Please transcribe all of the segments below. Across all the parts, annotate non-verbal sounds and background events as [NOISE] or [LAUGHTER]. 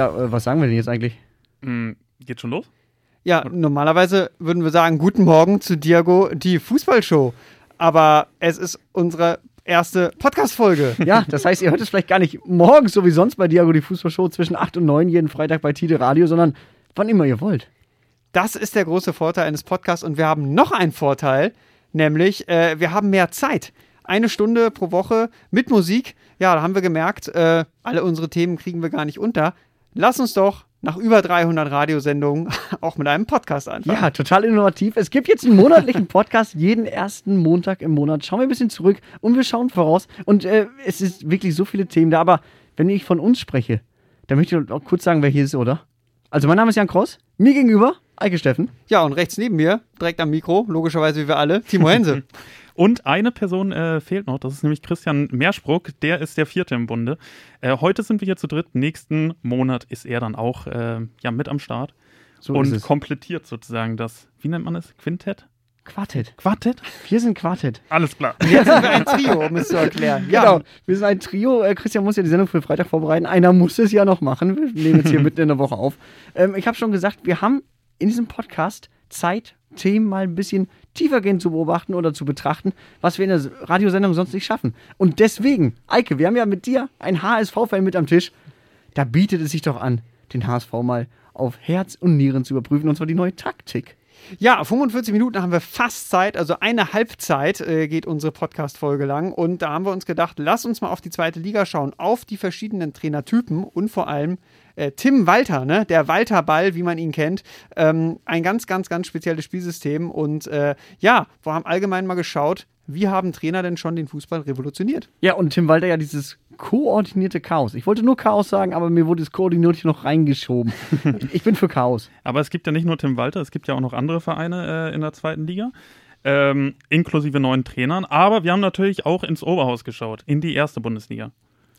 ja, äh, was sagen wir denn jetzt eigentlich? Mm, geht schon los? Ja, normalerweise würden wir sagen, guten Morgen zu Diago, die Fußballshow. Aber es ist unsere erste Podcast-Folge. [LAUGHS] Ja, das heißt, ihr hört es vielleicht gar nicht morgens, so wie sonst bei Diago die Fußballshow zwischen 8 und 9 jeden Freitag bei Tide Radio, sondern wann immer ihr wollt. Das ist der große Vorteil eines Podcasts und wir haben noch einen Vorteil, nämlich äh, wir haben mehr Zeit. Eine Stunde pro Woche mit Musik. Ja, da haben wir gemerkt, äh, alle unsere Themen kriegen wir gar nicht unter. Lass uns doch nach über 300 Radiosendungen [LAUGHS] auch mit einem Podcast anfangen. Ja, total innovativ. Es gibt jetzt einen monatlichen [LAUGHS] Podcast jeden ersten Montag im Monat. Schauen wir ein bisschen zurück und wir schauen voraus. Und äh, es ist wirklich so viele Themen da. Aber wenn ich von uns spreche, dann möchte ich auch kurz sagen, wer hier ist, oder? Also, mein Name ist Jan Kross. Mir gegenüber, Eike Steffen. Ja, und rechts neben mir, direkt am Mikro, logischerweise wie wir alle, Timo Hense. [LAUGHS] Und eine Person äh, fehlt noch, das ist nämlich Christian Meerspruck, der ist der vierte im Bunde. Äh, heute sind wir hier zu dritt, nächsten Monat ist er dann auch äh, ja, mit am Start So und komplettiert sozusagen das, wie nennt man es, Quintett? Quartett. Quartett? Wir sind Quartett. Alles klar. Jetzt sind wir ein Trio, um es zu erklären. Ja, Genau, wir sind ein Trio. Äh, Christian muss ja die Sendung für Freitag vorbereiten. Einer muss es ja noch machen. Wir nehmen jetzt hier [LAUGHS] mitten in der Woche auf. Ähm, ich habe schon gesagt, wir haben in diesem Podcast Zeit, Themen mal ein bisschen tiefergehend zu beobachten oder zu betrachten, was wir in der Radiosendung sonst nicht schaffen. Und deswegen, Eike, wir haben ja mit dir einen HSV-Fan mit am Tisch. Da bietet es sich doch an, den HSV mal auf Herz und Nieren zu überprüfen, und zwar die neue Taktik. Ja, 45 Minuten haben wir fast Zeit, also eine Halbzeit äh, geht unsere Podcast-Folge lang. Und da haben wir uns gedacht, lass uns mal auf die zweite Liga schauen, auf die verschiedenen Trainertypen und vor allem äh, Tim Walter, ne? der Walter Ball, wie man ihn kennt. Ähm, ein ganz, ganz, ganz spezielles Spielsystem. Und äh, ja, wir haben allgemein mal geschaut, wie haben Trainer denn schon den Fußball revolutioniert? Ja, und Tim Walter ja dieses koordinierte Chaos. Ich wollte nur Chaos sagen, aber mir wurde das koordinierte noch reingeschoben. [LAUGHS] ich bin für Chaos. Aber es gibt ja nicht nur Tim Walter, es gibt ja auch noch andere Vereine äh, in der zweiten Liga. Ähm, inklusive neuen Trainern. Aber wir haben natürlich auch ins Oberhaus geschaut, in die erste Bundesliga.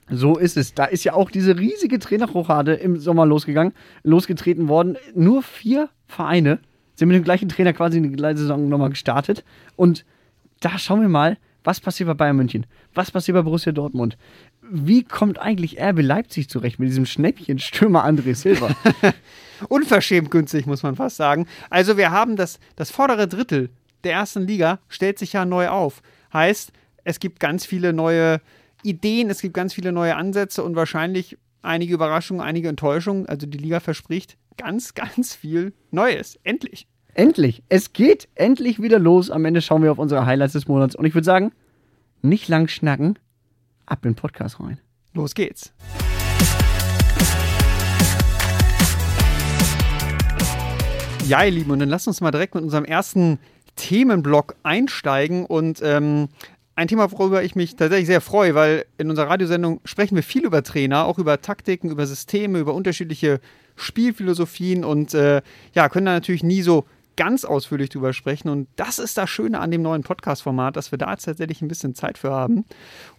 So ist es. Da ist ja auch diese riesige Trainerrochade im Sommer losgegangen, losgetreten worden. Nur vier Vereine sind mit dem gleichen Trainer quasi in die gleiche Saison nochmal gestartet. Und da schauen wir mal, was passiert bei Bayern München? Was passiert bei Borussia Dortmund? Wie kommt eigentlich RB Leipzig zurecht mit diesem Schnäppchen-Stürmer André Silva? [LAUGHS] Unverschämt günstig, muss man fast sagen. Also wir haben das, das vordere Drittel der ersten Liga stellt sich ja neu auf. Heißt, es gibt ganz viele neue Ideen, es gibt ganz viele neue Ansätze und wahrscheinlich einige Überraschungen, einige Enttäuschungen. Also die Liga verspricht ganz, [LAUGHS] ganz viel Neues. Endlich. Endlich. Es geht endlich wieder los. Am Ende schauen wir auf unsere Highlights des Monats. Und ich würde sagen, nicht lang schnacken, ab in den Podcast rein. Los geht's. Ja, ihr Lieben, und dann lasst uns mal direkt mit unserem ersten Themenblock einsteigen und ähm, ein Thema, worüber ich mich tatsächlich sehr freue, weil in unserer Radiosendung sprechen wir viel über Trainer, auch über Taktiken, über Systeme, über unterschiedliche Spielphilosophien und äh, ja, können da natürlich nie so ganz ausführlich drüber sprechen. Und das ist das Schöne an dem neuen Podcast-Format, dass wir da jetzt tatsächlich ein bisschen Zeit für haben.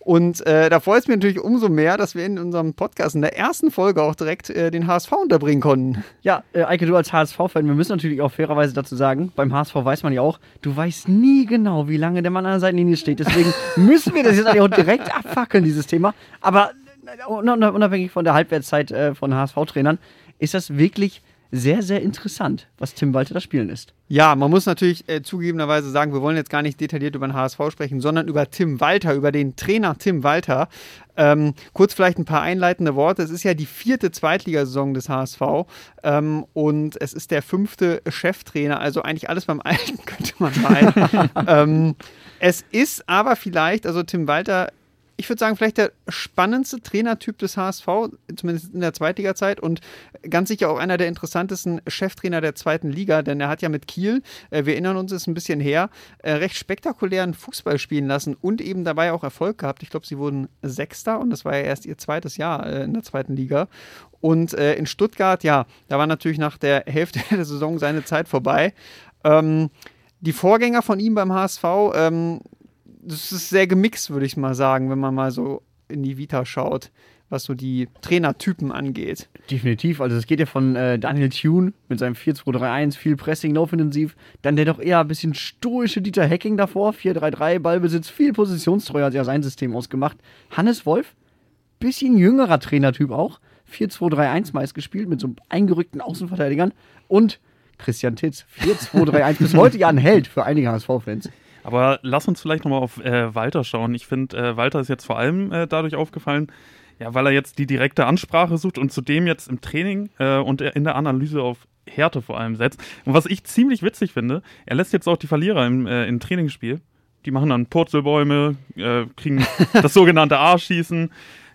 Und äh, da freut es mich natürlich umso mehr, dass wir in unserem Podcast in der ersten Folge auch direkt äh, den HSV unterbringen konnten. Ja, äh, Eike, du als HSV-Fan, wir müssen natürlich auch fairerweise dazu sagen, beim HSV weiß man ja auch, du weißt nie genau, wie lange der Mann an der Seitenlinie steht. Deswegen [LAUGHS] müssen wir das jetzt auch direkt abfackeln, dieses Thema. Aber äh, unabhängig von der Halbwertszeit äh, von HSV-Trainern, ist das wirklich sehr, sehr interessant, was Tim Walter das Spielen ist. Ja, man muss natürlich äh, zugegebenerweise sagen, wir wollen jetzt gar nicht detailliert über den HSV sprechen, sondern über Tim Walter, über den Trainer Tim Walter. Ähm, kurz vielleicht ein paar einleitende Worte. Es ist ja die vierte Zweitligasaison des HSV ähm, und es ist der fünfte Cheftrainer, also eigentlich alles beim Alten, [LAUGHS] könnte man meinen. [LAUGHS] ähm, es ist aber vielleicht, also Tim Walter ich würde sagen, vielleicht der spannendste Trainertyp des HSV, zumindest in der Zweitliga-Zeit und ganz sicher auch einer der interessantesten Cheftrainer der zweiten Liga, denn er hat ja mit Kiel, äh, wir erinnern uns, ist ein bisschen her, äh, recht spektakulären Fußball spielen lassen und eben dabei auch Erfolg gehabt. Ich glaube, sie wurden Sechster und das war ja erst ihr zweites Jahr äh, in der zweiten Liga. Und in Stuttgart, ja, da war natürlich nach der Hälfte [LAUGHS] der Saison seine Zeit vorbei. Ähm, die Vorgänger von ihm beim HSV, ähm, das ist sehr gemixt, würde ich mal sagen, wenn man mal so in die Vita schaut, was so die Trainertypen angeht. Definitiv. Also es geht ja von äh, Daniel Thune mit seinem 4-2-3-1, viel Pressing, laufintensiv. Dann der doch eher ein bisschen stoische Dieter Hacking davor, 4-3-3, Ballbesitz, viel Positionstreu hat ja sein System ausgemacht. Hannes Wolf, bisschen jüngerer Trainertyp auch. 4-2-3-1 meist gespielt mit so eingerückten Außenverteidigern und Christian Titz 4-2-3-1 [LAUGHS] bis heute ja ein Held für einige HSV-Fans. Aber lass uns vielleicht nochmal auf äh, Walter schauen. Ich finde, äh, Walter ist jetzt vor allem äh, dadurch aufgefallen, ja, weil er jetzt die direkte Ansprache sucht und zudem jetzt im Training äh, und in der Analyse auf Härte vor allem setzt. Und was ich ziemlich witzig finde, er lässt jetzt auch die Verlierer im, äh, im Trainingsspiel. Die machen dann Purzelbäume, äh, kriegen [LAUGHS] das sogenannte A-Schießen.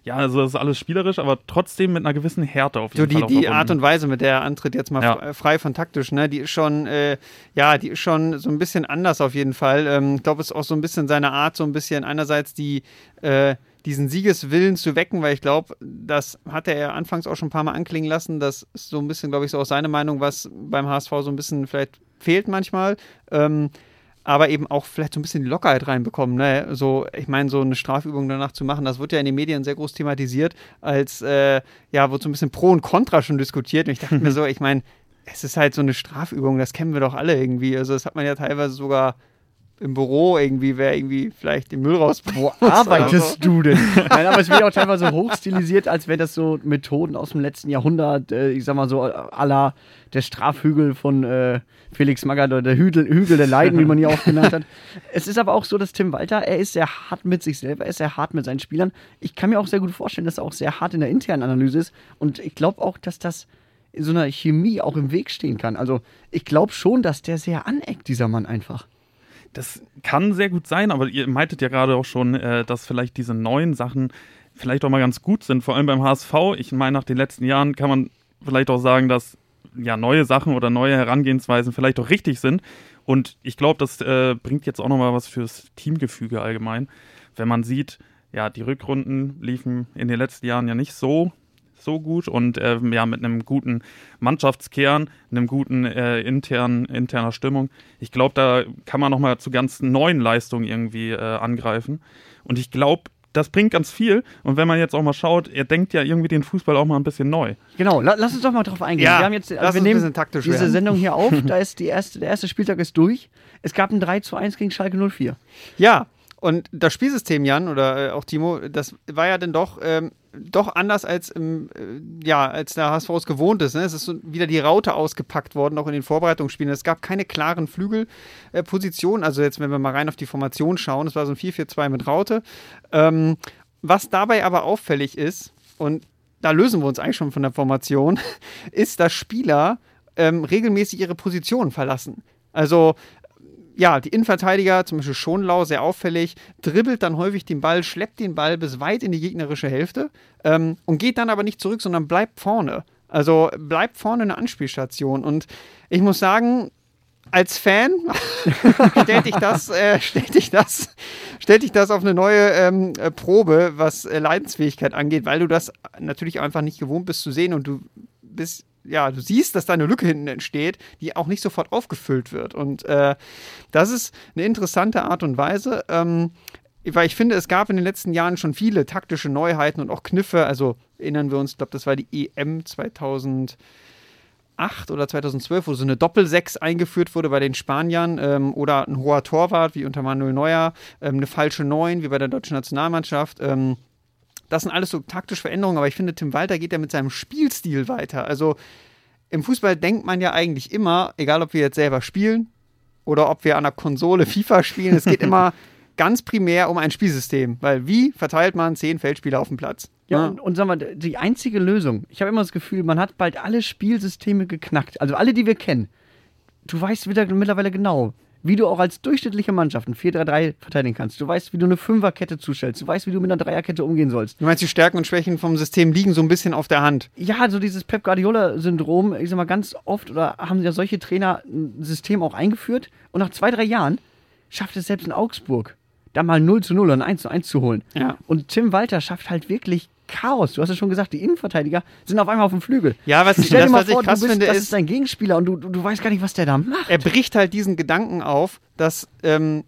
Ja, also das ist alles spielerisch, aber trotzdem mit einer gewissen Härte auf jeden so, Fall. Die, die Art und Weise, mit der er antritt, jetzt mal Ja. frei von taktisch, ne, die ist schon, äh, ja, die ist schon so ein bisschen anders auf jeden Fall. Ähm, ich glaube, es ist auch so ein bisschen seine Art, so ein bisschen einerseits die, äh, diesen Siegeswillen zu wecken, weil ich glaube, das hatte er anfangs auch schon ein paar Mal anklingen lassen. Das ist so ein bisschen, glaube ich, so auch seine Meinung, was beim HSV so ein bisschen vielleicht fehlt manchmal. Ähm, aber eben auch vielleicht so ein bisschen die Lockerheit reinbekommen. Ne? So, ich meine, so eine Strafübung danach zu machen, das wird ja in den Medien sehr groß thematisiert, als äh, ja, wird so ein bisschen Pro und Contra schon diskutiert. Und ich dachte mir [LAUGHS] so, ich meine, es ist halt so eine Strafübung, das kennen wir doch alle irgendwie. Also das hat man ja teilweise sogar im Büro irgendwie, wer irgendwie vielleicht den Müll rausbringt. Wo [LAUGHS] arbeitest du denn? [LAUGHS] Nein, aber es wird auch teilweise hochstilisiert, als wäre das so Methoden aus dem letzten Jahrhundert, äh, ich sag mal so, à la der Strafhügel von äh, Felix Magath oder der Hügel, Hügel der Leiden, wie man ihn auch genannt hat. [LAUGHS] Es ist aber auch so, dass Tim Walter, er ist sehr hart mit sich selber, er ist sehr hart mit seinen Spielern. Ich kann mir auch sehr gut vorstellen, dass er auch sehr hart in der internen Analyse ist. Und ich glaube auch, dass das in so einer Chemie auch im Weg stehen kann. Also ich glaube schon, dass der sehr aneckt, dieser Mann einfach. Das kann sehr gut sein, aber ihr meintet ja gerade auch schon, äh, dass vielleicht diese neuen Sachen vielleicht auch mal ganz gut sind, vor allem beim HSV. Ich meine, nach den letzten Jahren kann man vielleicht auch sagen, dass ja neue Sachen oder neue Herangehensweisen vielleicht auch richtig sind. Und ich glaube, das äh, bringt jetzt auch nochmal was fürs Teamgefüge allgemein. Wenn man sieht, ja, die Rückrunden liefen in den letzten Jahren ja nicht so so gut und äh, ja mit einem guten Mannschaftskern, einem guten äh, internen interner Stimmung. Ich glaube, da kann man noch mal zu ganz neuen Leistungen irgendwie äh, angreifen. Und ich glaube, das bringt ganz viel. Und wenn man jetzt auch mal schaut, er denkt ja irgendwie den Fußball auch mal ein bisschen neu. Genau, la lass uns doch mal drauf eingehen. Ja, wir haben jetzt, also wir nehmen diese werden. Sendung hier auf. [LAUGHS] da ist die erste, der erste Spieltag ist durch. Es gab ein 3 zu 1 gegen Schalke 04. Ja, und das Spielsystem, Jan, oder äh, auch Timo, das war ja dann doch, ähm, doch anders als, im, äh, ja, als der HSV es gewohnt ist. Ne? Es ist so wieder die Raute ausgepackt worden, auch in den Vorbereitungsspielen. Es gab keine klaren Flügelpositionen. also jetzt, wenn wir mal rein auf die Formation schauen, es war so ein 4-4-2 mit Raute. Ähm, was dabei aber auffällig ist, und da lösen wir uns eigentlich schon von der Formation, [LAUGHS] ist, dass Spieler ähm, regelmäßig ihre Position verlassen. Also ja, die Innenverteidiger, zum Beispiel Schonlau, sehr auffällig, dribbelt dann häufig den Ball, schleppt den Ball bis weit in die gegnerische Hälfte ähm, und geht dann aber nicht zurück, sondern bleibt vorne. Also bleibt vorne eine Anspielstation. Und ich muss sagen, als Fan [LAUGHS] stellt ich das, äh, stellt ich das, stellt ich das auf eine neue ähm, äh, Probe, was äh, Leidensfähigkeit angeht, weil du das natürlich einfach nicht gewohnt bist zu sehen und du bist ja, du siehst, dass da eine Lücke hinten entsteht, die auch nicht sofort aufgefüllt wird. Und äh, das ist eine interessante Art und Weise. Ähm, weil ich finde, es gab in den letzten Jahren schon viele taktische Neuheiten und auch Kniffe. Also erinnern wir uns, ich glaube, das war die EM 2008 oder 2012, wo so eine Doppel-Sechs eingeführt wurde bei den Spaniern ähm, oder ein hoher Torwart wie unter Manuel Neuer, ähm, eine falsche Neun wie bei der deutschen Nationalmannschaft. Ähm, das sind alles so taktische Veränderungen, aber ich finde, Tim Walter geht ja mit seinem Spielstil weiter. Also im Fußball denkt man ja eigentlich immer, egal ob wir jetzt selber spielen oder ob wir an der Konsole FIFA spielen, es geht [LAUGHS] immer ganz primär um ein Spielsystem. Weil wie verteilt man zehn Feldspieler auf dem Platz? Ja, und, und sag mal, die einzige Lösung, ich habe immer das Gefühl, man hat bald alle Spielsysteme geknackt. Also alle, die wir kennen. Du weißt wieder mittlerweile genau, wie du auch als durchschnittliche Mannschaft ein 4-3-3 verteidigen kannst. Du weißt, wie du eine Fünferkette zustellst. Du weißt, wie du mit einer Dreierkette umgehen sollst. Du meinst, die Stärken und Schwächen vom System liegen so ein bisschen auf der Hand? Ja, so dieses Pep Guardiola-Syndrom, ich sag mal, ganz oft oder haben ja solche Trainer ein System auch eingeführt und nach zwei, drei Jahren schafft es selbst in Augsburg, da mal 0 zu 0 oder ein 1 zu 1 zu holen. Ja. Und Tim Walter schafft halt wirklich Chaos. Du hast es schon gesagt, die Innenverteidiger sind auf einmal auf dem Flügel. Ja, was, Stell dir das, mal was vor, ich krass du bist, finde, das ist, ist dein Gegenspieler und du, du, du weißt gar nicht, was der da macht. er bricht halt diesen Gedanken auf, dass, ähm,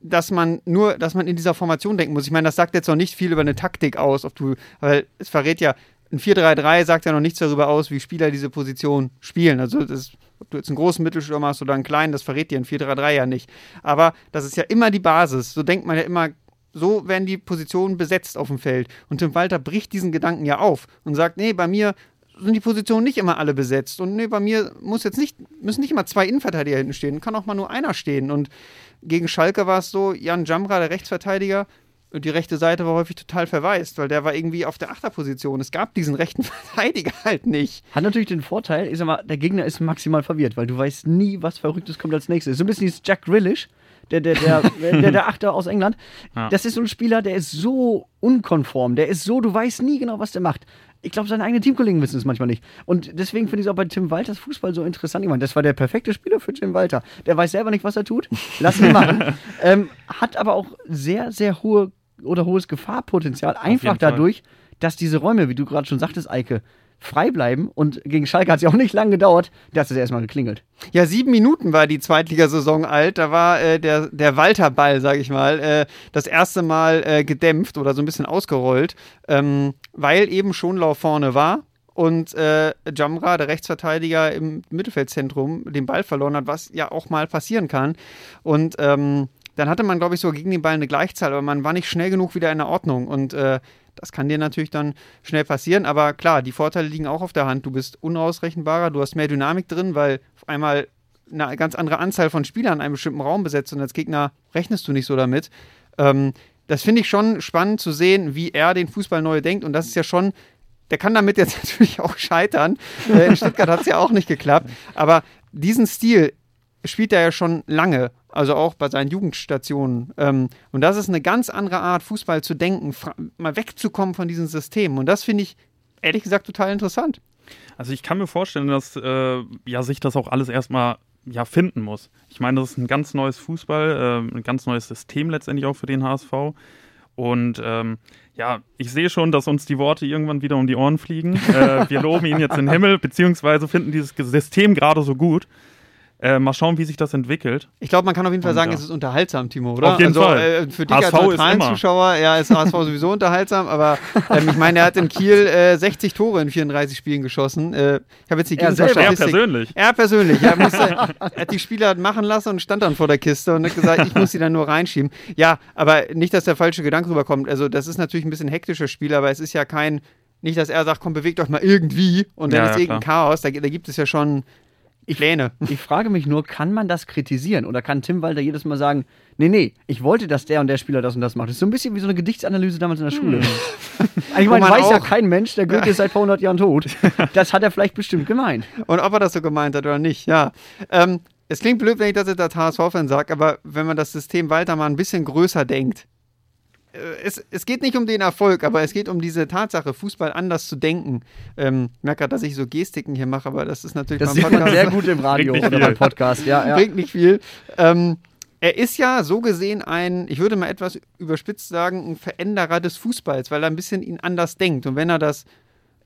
dass man nur, dass man in dieser Formation denken muss. Ich meine, das sagt jetzt noch nicht viel über eine Taktik aus, ob du, weil es verrät ja, ein 4-3-3 sagt ja noch nichts darüber aus, wie Spieler diese Position spielen. Also das, ob du jetzt einen großen Mittelstürmer hast oder einen kleinen, das verrät dir ein 4-3-3 ja nicht. Aber das ist ja immer die Basis. So denkt man ja immer so werden die Positionen besetzt auf dem Feld. Und Tim Walter bricht diesen Gedanken ja auf und sagt, nee, bei mir sind die Positionen nicht immer alle besetzt. Und nee, bei mir muss jetzt nicht, müssen nicht immer zwei Innenverteidiger hinten stehen, kann auch mal nur einer stehen. Und gegen Schalke war es so, Jan Jamra, der Rechtsverteidiger, die rechte Seite war häufig total verwaist, weil der war irgendwie auf der Achterposition. Es gab diesen rechten [LAUGHS] Verteidiger halt nicht. Hat natürlich den Vorteil, ich sag mal, der Gegner ist maximal verwirrt, weil du weißt nie, was Verrücktes kommt als nächstes. So ein bisschen dieses Jack Grealish, der, der, der, der, der [LAUGHS] Achter aus England. Ja. Das ist so ein Spieler, der ist so unkonform, der ist so, du weißt nie genau, was der macht. Ich glaube, seine eigenen Teamkollegen wissen es manchmal nicht. Und deswegen finde ich es auch bei Tim Walters Fußball so interessant. Ich meine, das war der perfekte Spieler für Tim Walter. Der weiß selber nicht, was er tut. Lass ihn machen. [LAUGHS] ähm, hat aber auch sehr, sehr hohe oder hohes Gefahrpotenzial. Einfach dadurch, dass diese Räume, wie du gerade schon sagtest, Eike, frei bleiben. Und gegen Schalke hat es ja auch nicht lange gedauert. Da hat es erstmal geklingelt. Ja, sieben Minuten war die Zweitligasaison alt. Da war äh, der, der Walter-Ball, sag ich mal, äh, das erste Mal äh, gedämpft oder so ein bisschen ausgerollt, ähm, weil eben Schonlau vorne war und äh, Jamra, der Rechtsverteidiger im Mittelfeldzentrum, den Ball verloren hat, was ja auch mal passieren kann. Und ähm, dann hatte man, glaube ich, so gegen den Ball eine Gleichzahl, aber man war nicht schnell genug wieder in der Ordnung. Und äh, das kann dir natürlich dann schnell passieren. Aber klar, die Vorteile liegen auch auf der Hand. Du bist unausrechenbarer, du hast mehr Dynamik drin, weil auf einmal eine ganz andere Anzahl von Spielern in einem bestimmten Raum besetzt und als Gegner rechnest du nicht so damit. Ähm, das finde ich schon spannend zu sehen, wie er den Fußball neu denkt. Und das ist ja schon, der kann damit jetzt [LAUGHS] natürlich auch scheitern. Äh, in Stuttgart hat es ja auch nicht geklappt. Aber diesen Stil spielt er ja schon lange, also auch bei seinen Jugendstationen. Ähm, und das ist eine ganz andere Art, Fußball zu denken, mal wegzukommen von diesem System. Und das finde ich ehrlich gesagt total interessant. Also ich kann mir vorstellen, dass äh, ja, sich das auch alles erstmal ja, finden muss. Ich meine, das ist ein ganz neues Fußball, äh, ein ganz neues System letztendlich auch für den HSV. Und ähm, ja, ich sehe schon, dass uns die Worte irgendwann wieder um die Ohren fliegen. äh, wir loben ihn jetzt in den Himmel, beziehungsweise finden dieses System gerade so gut. Äh, mal schauen, wie sich das entwickelt. Ich glaube, man kann auf jeden Fall Und sagen, ja. es ist unterhaltsam, Timo, oder? Auf jeden also, Fall. Äh, für dich HSV als ist neutralen. Zuschauer, ja, ist HSV [LAUGHS] sowieso unterhaltsam, aber ähm, ich meine, er hat in Kiel äh, 60 Tore in 34 Spielen geschossen. Äh, ich habe jetzt die Er selber. Er persönlich. Er persönlich, er, musste, [LAUGHS] er hat die Spieler machen lassen und stand dann vor der Kiste und hat gesagt, ich muss sie dann nur reinschieben. Ja, aber nicht, dass der falsche Gedanke rüberkommt. Also, das ist natürlich ein bisschen hektisches Spiel, aber es ist ja kein, nicht, dass er sagt, komm, bewegt euch mal irgendwie und dann Ja, ist ja, irgendein Chaos. Da, da gibt es ja schon Pläne. Ich frage mich nur, kann man das kritisieren? Oder kann Tim Walter jedes Mal sagen, nee, nee, ich wollte, dass der und der Spieler das und das macht? Das ist so ein bisschen wie so eine Gedichtsanalyse damals in der Schule. [LAUGHS] ich meine, weiß ja kein Mensch, der Goethe ist seit ein paar hundert Jahren tot. [LAUGHS] Das hat er vielleicht bestimmt gemeint. Und ob er das so gemeint hat oder nicht, ja. Ähm, es klingt blöd, wenn ich das jetzt als HSV-Fan sage, aber wenn man das System weiter mal ein bisschen größer denkt, es, es geht nicht um den Erfolg, aber es geht um diese Tatsache, Fußball anders zu denken. Ähm, ich merke gerade, dass ich so Gestiken hier mache, aber das ist natürlich Das beim Podcast- sehr gut im Radio oder beim Podcast. Ja, ja. bringt nicht viel. Ähm, er ist ja so gesehen ein, ich würde mal etwas überspitzt sagen, ein Veränderer des Fußballs, weil er ein bisschen ihn anders denkt. Und wenn er das,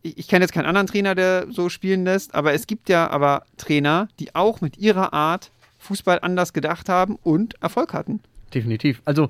ich, ich kenne jetzt keinen anderen Trainer, der so spielen lässt, aber es gibt ja aber Trainer, die auch mit ihrer Art Fußball anders gedacht haben und Erfolg hatten. Definitiv. Also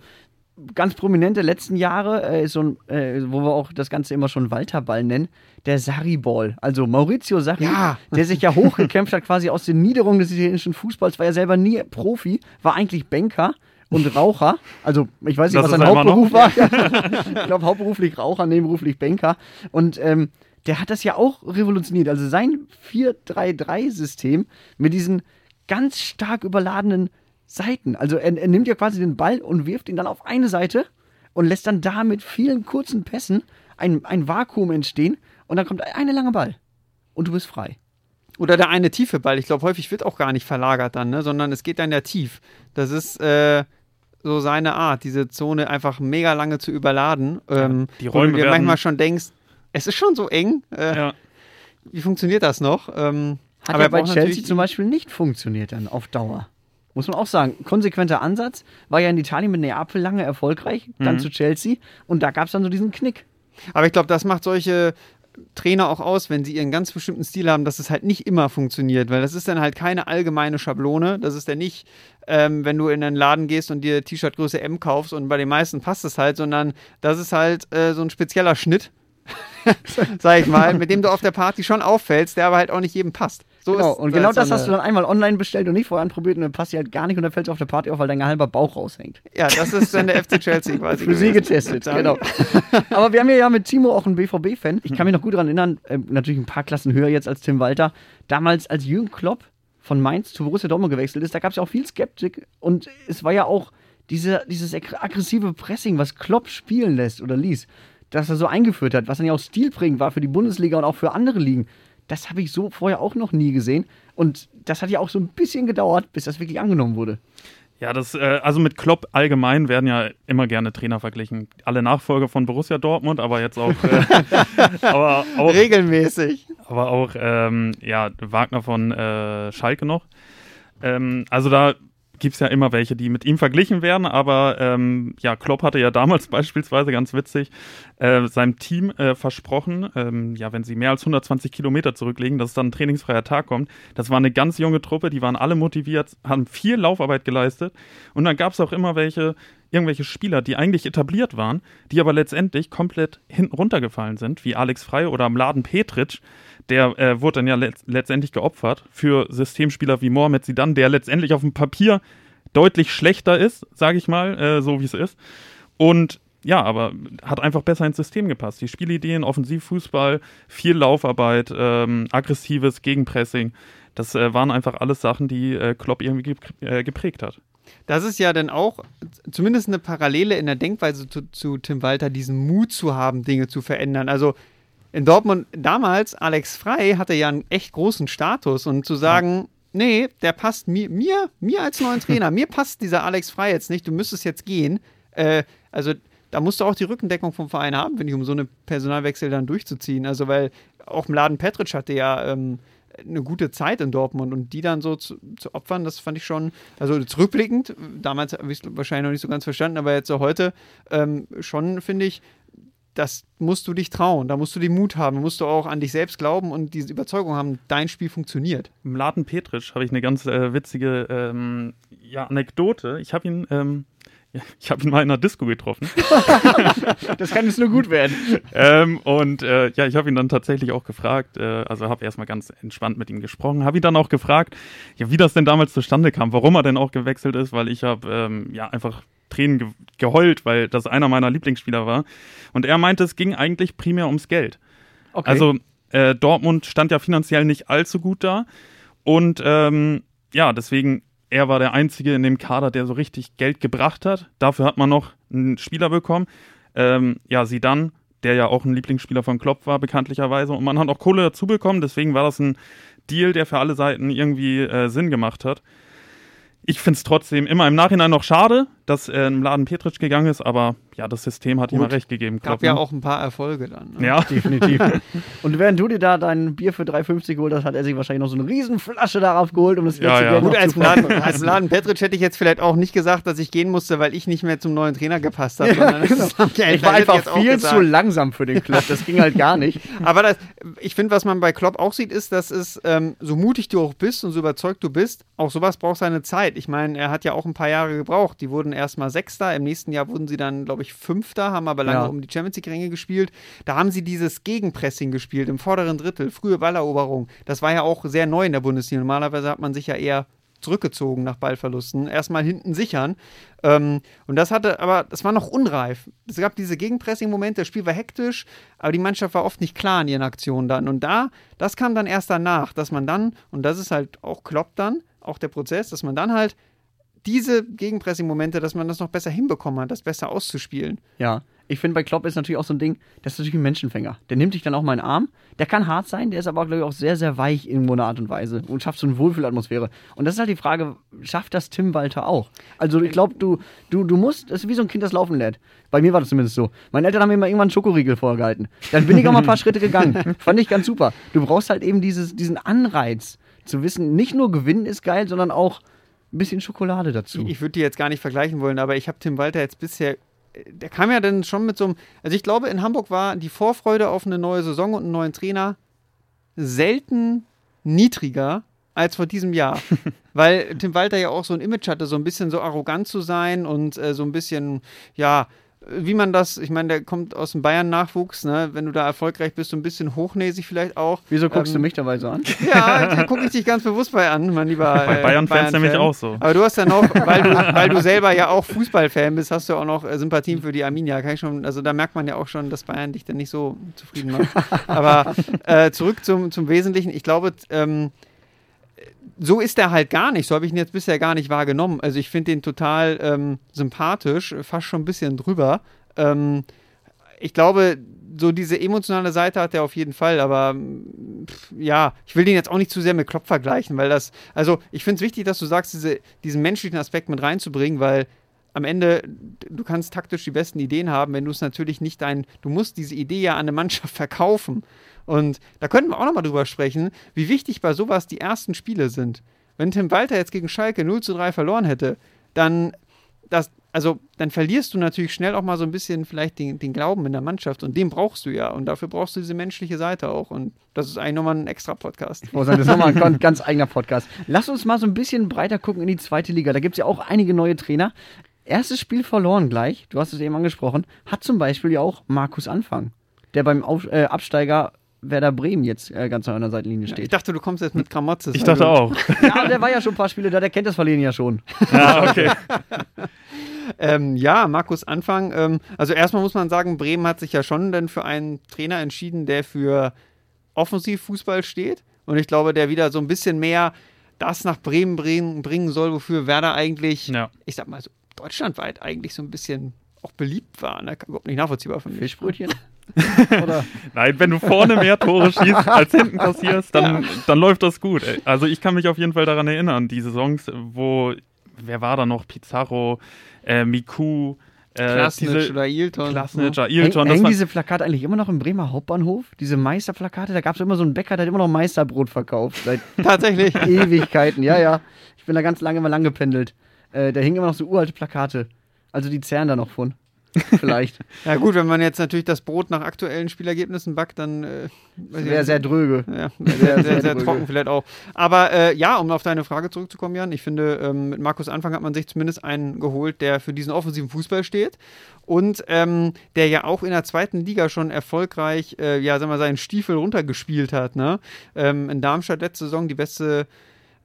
ganz prominente letzten Jahre, äh, ist so ein, äh, wo wir auch das Ganze immer schon Walterball nennen, der Sarri-Ball. Also Maurizio Sarri, Ja. der sich ja hochgekämpft hat quasi aus den Niederungen des italienischen Fußballs, war ja selber nie Profi, war eigentlich Banker und Raucher. Also ich weiß nicht, Das was sein er. Hauptberuf war. [LAUGHS] ich glaube hauptberuflich Raucher, nebenberuflich Banker. Und ähm, der hat das ja auch revolutioniert. Also sein 4-3-3-System mit diesen ganz stark überladenen Seiten. Also er, er nimmt ja quasi den Ball und wirft ihn dann auf eine Seite und lässt dann da mit vielen kurzen Pässen ein, ein Vakuum entstehen und dann kommt eine lange Ball und du bist frei. Oder der eine tiefe Ball. Ich glaube, häufig wird auch gar nicht verlagert dann, ne? sondern es geht dann ja tief. Das ist äh, so seine Art, diese Zone einfach mega lange zu überladen. Ähm, die wo Räume du dir manchmal schon denkst, es ist schon so eng. Äh, Ja. Wie funktioniert das noch? Ähm, Hat aber ja bei Chelsea natürlich- zum Beispiel nicht funktioniert dann auf Dauer. Muss man auch sagen. Konsequenter Ansatz. War ja in Italien mit Neapel lange erfolgreich, dann Mhm. zu Chelsea und da gab es dann so diesen Knick. Aber ich glaube, das macht solche Trainer auch aus, wenn sie ihren ganz bestimmten Stil haben, dass es halt nicht immer funktioniert, weil das ist dann halt keine allgemeine Schablone. Das ist dann nicht, ähm, wenn du in einen Laden gehst und dir T-Shirt Größe M kaufst und bei den meisten passt es halt, sondern das ist halt äh, so ein spezieller Schnitt, [LAUGHS] sag ich mal, mit dem du auf der Party schon auffällst, der aber halt auch nicht jedem passt. So genau. und genau das hast du dann einmal online bestellt und nicht vorher anprobiert und dann passt sie halt gar nicht und dann fällt sie auf der Party auf, weil dein halber Bauch raushängt. Ja, das ist dann der FC Chelsea [LAUGHS] quasi. Für sie getestet, genau. [LAUGHS] Aber wir haben ja mit Timo auch einen BVB-Fan. Ich kann mich noch gut daran erinnern, äh, natürlich ein paar Klassen höher jetzt als Tim Walter. Damals, als Jürgen Klopp von Mainz zu Borussia Dortmund gewechselt ist, da gab es ja auch viel Skeptik und es war ja auch diese, dieses ag- aggressive Pressing, was Klopp spielen lässt oder ließ, das er so eingeführt hat, was dann ja auch stilprägend war für die Bundesliga und auch für andere Ligen. Das habe ich so vorher auch noch nie gesehen. Und das hat ja auch so ein bisschen gedauert, bis das wirklich angenommen wurde. Ja, das, äh, also mit Klopp allgemein werden ja immer gerne Trainer verglichen. Alle Nachfolger von Borussia Dortmund, aber jetzt auch, äh, [LAUGHS] aber auch, Regelmäßig. aber auch ähm, ja, Wagner von äh, Schalke noch. Ähm, also da gibt es ja immer welche, die mit ihm verglichen werden, aber ähm, ja, Klopp hatte ja damals [LAUGHS] beispielsweise, ganz witzig, äh, seinem Team äh, versprochen, ähm, ja, wenn sie mehr als 120 Kilometer zurücklegen, dass dann ein trainingsfreier Tag kommt. Das war eine ganz junge Truppe, die waren alle motiviert, haben viel Laufarbeit geleistet und dann gab es auch immer welche, irgendwelche Spieler, die eigentlich etabliert waren, die aber letztendlich komplett hinten runtergefallen sind, wie Alex Frey oder Mladen Petric, der äh, wurde dann ja letzt letztendlich geopfert für Systemspieler wie Mohamed Sidan, der letztendlich auf dem Papier deutlich schlechter ist, sage ich mal, äh, so wie es ist. Und ja, aber hat einfach besser ins System gepasst. Die Spielideen, Offensivfußball, viel Laufarbeit, ähm, aggressives Gegenpressing, das äh, waren einfach alles Sachen, die äh, Klopp irgendwie äh, geprägt hat. Das ist ja dann auch zumindest eine Parallele in der Denkweise zu, zu Tim Walter, diesen Mut zu haben, Dinge zu verändern. Also in Dortmund damals, Alex Frey hatte ja einen echt großen Status und zu sagen, nee, der passt mir, mir, mir als neuen Trainer, [LAUGHS] mir passt dieser Alex Frey jetzt nicht, du müsstest jetzt gehen. Äh, also da musst du auch die Rückendeckung vom Verein haben, finde ich, um so eine Personalwechsel dann durchzuziehen. Also weil auch Mladen Petric hatte ja ähm, eine gute Zeit in Dortmund und die dann so zu, zu opfern, das fand ich schon, also zurückblickend, damals habe ich es wahrscheinlich noch nicht so ganz verstanden, aber jetzt so heute ähm, schon finde ich, das musst du dich trauen, da musst du den Mut haben, musst du auch an dich selbst glauben und diese Überzeugung haben, dein Spiel funktioniert. Im Laden Petric habe ich eine ganz äh, witzige ähm, ja, Anekdote. Ich habe ihn, ähm, [LAUGHS] ich habe ihn mal in einer Disco getroffen. [LAUGHS] Das kann jetzt nur gut werden. ähm, und äh, ja, ich habe ihn dann tatsächlich auch gefragt, äh, also habe erstmal ganz entspannt mit ihm gesprochen, habe ihn dann auch gefragt, ja, wie das denn damals zustande kam, warum er denn auch gewechselt ist, weil ich habe ähm, ja einfach Tränen ge geheult, weil das einer meiner Lieblingsspieler war. Und er meinte, es ging eigentlich primär ums Geld. Okay. Also äh, Dortmund stand ja finanziell nicht allzu gut da und ähm, ja, deswegen er war der einzige in dem Kader, der so richtig Geld gebracht hat. Dafür hat man noch einen Spieler bekommen. Ähm, ja, Sidan, der ja auch ein Lieblingsspieler von Klopp war, bekanntlicherweise. Und man hat auch Kohle dazu bekommen. Deswegen war das ein Deal, der für alle Seiten irgendwie äh, Sinn gemacht hat. Ich finde es trotzdem immer im Nachhinein noch schade, dass äh, im Laden Petric gegangen ist, aber ja, das System hat ihm Gut. mal recht gegeben. Gab Klopp, ja ne? auch ein paar Erfolge dann. Ne? Ja, [LAUGHS] Definitiv. [LAUGHS] Und während du dir da dein Bier für 3,50 geholt hast, hat er sich wahrscheinlich noch so eine Riesenflasche darauf geholt, um das Ja, ja. Gut, als zu Laden, als Laden Petric hätte ich jetzt vielleicht auch nicht gesagt, dass ich gehen musste, weil ich nicht mehr zum neuen Trainer gepasst habe. [LAUGHS] haben die Ich war einfach viel gesagt. zu langsam für den Club. Das ging halt gar nicht. Aber das, ich finde, was man bei Klopp auch sieht, ist, dass es, ähm, so mutig du auch bist und so überzeugt du bist, auch sowas braucht seine Zeit. Ich meine, er hat ja auch ein paar Jahre gebraucht. Die wurden erst mal Sechster, im nächsten Jahr wurden sie dann, glaube ich, Fünfter, haben aber lange Ja. um die Champions League-Ränge gespielt. Da haben sie dieses Gegenpressing gespielt im vorderen Drittel, frühe Balleroberung. Das war ja auch sehr neu in der Bundesliga. Normalerweise hat man sich ja eher zurückgezogen nach Ballverlusten, erstmal hinten sichern. Ähm, und das hatte, aber das war noch unreif. Es gab diese Gegenpressing-Momente, das Spiel war hektisch, aber die Mannschaft war oft nicht klar in ihren Aktionen dann. Und da, das kam dann erst danach, dass man dann, und das ist halt auch Klopp dann, auch der Prozess, dass man dann halt diese Gegenpressing-Momente, dass man das noch besser hinbekommen hat, das besser auszuspielen. Ja, ich finde bei Klopp ist natürlich auch so ein Ding, das ist natürlich ein Menschenfänger. Der nimmt dich dann auch mal in den Arm. Der kann hart sein, der ist aber, glaube ich, auch sehr, sehr weich in einer Art und Weise und schafft so eine Wohlfühlatmosphäre. Und das ist halt die Frage, schafft das Tim Walter auch? Also ich glaube, du, du, du musst, das ist wie so ein Kind, das laufen lernt. Bei mir war das zumindest so. Meine Eltern haben mir immer irgendwann einen Schokoriegel vorgehalten. Dann bin ich auch mal ein paar Schritte gegangen. [LAUGHS] Fand ich ganz super. Du brauchst halt eben dieses, diesen Anreiz zu wissen, nicht nur gewinnen ist geil, sondern auch ein bisschen Schokolade dazu. Ich, ich würde die jetzt gar nicht vergleichen wollen, aber ich habe Tim Walter jetzt bisher, der kam ja dann schon mit so einem, also ich glaube, in Hamburg war die Vorfreude auf eine neue Saison und einen neuen Trainer selten niedriger als vor diesem Jahr. [LAUGHS] Weil Tim Walter ja auch so ein Image hatte, so ein bisschen so arrogant zu sein und äh, so ein bisschen, ja, wie man das, ich meine, der kommt aus dem Bayern-Nachwuchs, ne? wenn du da erfolgreich bist, so ein bisschen hochnäsig vielleicht auch. Wieso guckst Ähm, du mich dabei so an? [LAUGHS] Ja, da gucke ich dich ganz bewusst bei an, mein lieber. Bei äh, Bayern-Fans nämlich auch so. Aber du hast ja noch, [LAUGHS] weil du, weil du selber ja auch Fußballfan bist, hast du auch noch äh, Sympathien für die Arminia. Kann ich schon, also da merkt man ja auch schon, dass Bayern dich dann nicht so zufrieden macht. Aber äh, zurück zum, zum Wesentlichen. Ich glaube, ähm, so ist er halt gar nicht. So habe ich ihn jetzt bisher gar nicht wahrgenommen. Also ich finde den total ähm, sympathisch, fast schon ein bisschen drüber. Ähm, ich glaube, so diese emotionale Seite hat er auf jeden Fall, aber mm, pff, ja, ich will den jetzt auch nicht zu sehr mit Klopp vergleichen, weil das, also ich finde es wichtig, dass du sagst, diese, diesen menschlichen Aspekt mit reinzubringen, weil am Ende, du kannst taktisch die besten Ideen haben, wenn du es natürlich nicht dein, du musst diese Idee ja an eine Mannschaft [LAUGHS] verkaufen. Und da könnten wir auch nochmal drüber sprechen, wie wichtig bei sowas die ersten Spiele sind. Wenn Tim Walter jetzt gegen Schalke 0 zu 3 verloren hätte, dann das, also dann verlierst du natürlich schnell auch mal so ein bisschen vielleicht den, den Glauben in der Mannschaft und den brauchst du ja und dafür brauchst du diese menschliche Seite auch und das ist eigentlich nochmal ein extra Podcast. Oh, das ist nochmal ein ganz, ganz eigener Podcast. Lass uns mal so ein bisschen breiter gucken in die zweite Liga. Da gibt es ja auch einige neue Trainer. Erstes Spiel verloren gleich, du hast es eben angesprochen, hat zum Beispiel ja auch Markus Anfang, der beim Auf, äh, Absteiger Werder Bremen jetzt äh, ganz an der Seitenlinie Ich steht. dachte, du kommst jetzt mit Gramotzes. Ich dachte auch. [LAUGHS] [LAUGHS] Ja, der war ja schon ein paar Spiele da, der kennt das Verlieren ja schon. Ja, okay. [LAUGHS] Ähm, ja, Markus Anfang. Ähm, also erstmal muss man sagen, Bremen hat sich ja schon dann für einen Trainer entschieden, der für Offensivfußball steht. Und ich glaube, der wieder so ein bisschen mehr das nach Bremen bringen, bringen soll, wofür Werder eigentlich, Ja. ich sag mal so, deutschlandweit eigentlich so ein bisschen auch beliebt war. Ne? Überhaupt nicht nachvollziehbar für mich. Fischbrötchen? [LAUGHS] Oder? Nein, wenn du vorne mehr Tore schießt [LAUGHS] als hinten kassierst, dann, dann läuft das gut. Also ich kann mich auf jeden Fall daran erinnern, die Saisons, wo, wer war da noch? Pizarro, äh, Miku, äh, Klasnic diese oder Ilton. Klasnic, ne? Hängen, das hängen diese Plakate eigentlich immer noch im Bremer Hauptbahnhof? Diese Meisterplakate? Da gab es immer so einen Bäcker, der hat immer noch Meisterbrot verkauft. Seit [LAUGHS] Tatsächlich. Ewigkeiten. Ja, ja. Ich bin da ganz lange mal lang gependelt. Äh, da hingen immer noch so uralte Plakate. Also die zerren da noch von. Vielleicht. [LAUGHS] Ja gut, wenn man jetzt natürlich das Brot nach aktuellen Spielergebnissen backt, dann äh, Wäre sehr dröge. Ja, [LAUGHS] sehr, sehr, sehr, sehr trocken vielleicht auch. Aber äh, ja, um auf deine Frage zurückzukommen, Jan, ich finde, ähm, mit Markus Anfang hat man sich zumindest einen geholt, der für diesen offensiven Fußball steht und ähm, der ja auch in der zweiten Liga schon erfolgreich, äh, ja, sagen wir, seinen Stiefel runtergespielt hat. Ne? Ähm, in Darmstadt letzte Saison die beste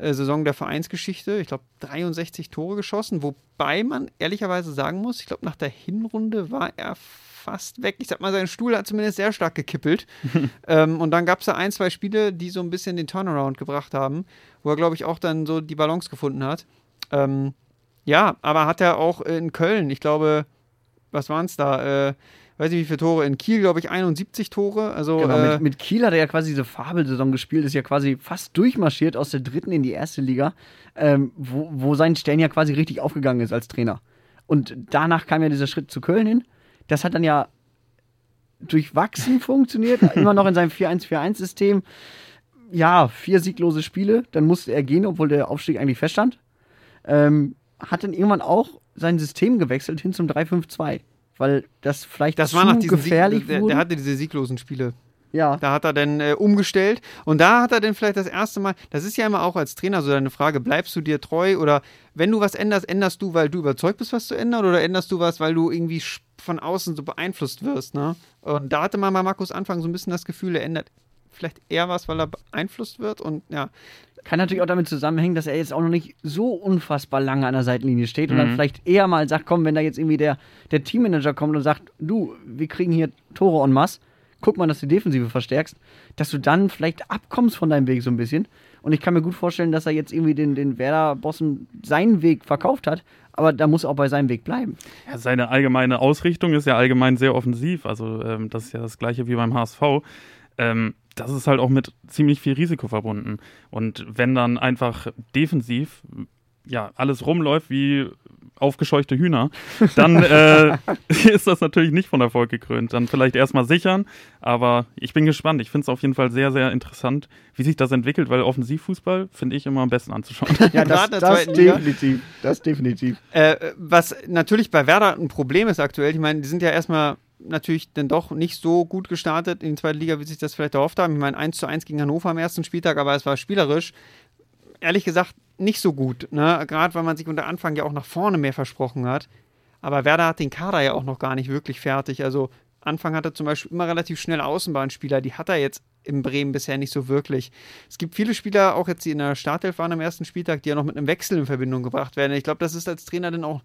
Saison der Vereinsgeschichte. Ich glaube, 63 Tore geschossen, wobei man ehrlicherweise sagen muss, ich glaube, nach der Hinrunde war er fast weg. Ich sag mal, sein Stuhl hat zumindest sehr stark gekippelt. [LAUGHS] ähm, und dann gab es da ein, zwei Spiele, die so ein bisschen den Turnaround gebracht haben, wo er, glaube ich, auch dann so die Balance gefunden hat. Ähm, ja, aber hat er auch in Köln, ich glaube, was waren es da? Äh, weiß nicht, wie viele Tore. In Kiel, glaube ich, 71 Tore. Also, Genau, äh, mit, mit Kiel hat er ja quasi diese Fabelsaison gespielt, ist ja quasi fast durchmarschiert aus der dritten in die erste Liga, ähm, wo, wo sein Stern ja quasi richtig aufgegangen ist als Trainer. Und danach kam ja dieser Schritt zu Köln hin. Das hat dann ja durchwachsen funktioniert, [LAUGHS] immer noch in seinem 4-1-4-1-System. Ja, vier sieglose Spiele, dann musste er gehen, obwohl der Aufstieg eigentlich feststand. Ähm, hat dann irgendwann auch sein System gewechselt hin zum 3-5-2, weil das vielleicht das zu war nach gefährlich Sieg, der, der hatte diese sieglosen Spiele. ja. Da hat er dann äh, umgestellt und da hat er dann vielleicht das erste Mal, das ist ja immer auch als Trainer so deine Frage, bleibst du dir treu oder wenn du was änderst, änderst du, weil du überzeugt bist, was zu ändern oder änderst du was, weil du irgendwie von außen so beeinflusst wirst, ne? Und da hatte man bei Markus Anfang so ein bisschen das Gefühl, er ändert vielleicht eher was, weil er beeinflusst wird und ja, Kann natürlich auch damit zusammenhängen, dass er jetzt auch noch nicht so unfassbar lange an der Seitenlinie steht und Mhm. dann vielleicht eher mal sagt, komm, wenn da jetzt irgendwie der, der Teammanager kommt und sagt, du, wir kriegen hier Tore en masse, guck mal, dass du die Defensive verstärkst, dass du dann vielleicht abkommst von deinem Weg so ein bisschen. Und ich kann mir gut vorstellen, dass er jetzt irgendwie den, den Werder-Bossen seinen Weg verkauft hat, aber da muss er auch bei seinem Weg bleiben. Ja, seine allgemeine Ausrichtung ist ja allgemein sehr offensiv. Also ähm, das ist ja das gleiche wie beim HSV. Ähm, das ist halt auch mit ziemlich viel Risiko verbunden. Und wenn dann einfach defensiv ja alles rumläuft wie aufgescheuchte Hühner, [LAUGHS] dann äh, [LAUGHS] ist das natürlich nicht von Erfolg gekrönt. Dann vielleicht erstmal sichern, aber ich bin gespannt. Ich finde es auf jeden Fall sehr, sehr interessant, wie sich das entwickelt, weil Offensivfußball finde ich immer am besten anzuschauen. Ja, das, das definitiv. Das definitiv. Äh, was natürlich bei Werder ein Problem ist aktuell, ich meine, die sind ja erstmal natürlich dann doch nicht so gut gestartet in die zweite Liga, wie sich das vielleicht erhofft haben. Ich meine, 1 zu 1 gegen Hannover am ersten Spieltag, aber es war spielerisch, ehrlich gesagt, nicht so gut. Ne? Gerade weil man sich unter Anfang ja auch nach vorne mehr versprochen hat. Aber Werder hat den Kader ja auch noch gar nicht wirklich fertig. Also Anfang hat er zum Beispiel immer relativ schnell Außenbahnspieler, die hat er jetzt in Bremen bisher nicht so wirklich. Es gibt viele Spieler, auch jetzt die in der Startelf waren am ersten Spieltag, die ja noch mit einem Wechsel in Verbindung gebracht werden. Ich glaube, das ist als Trainer dann auch,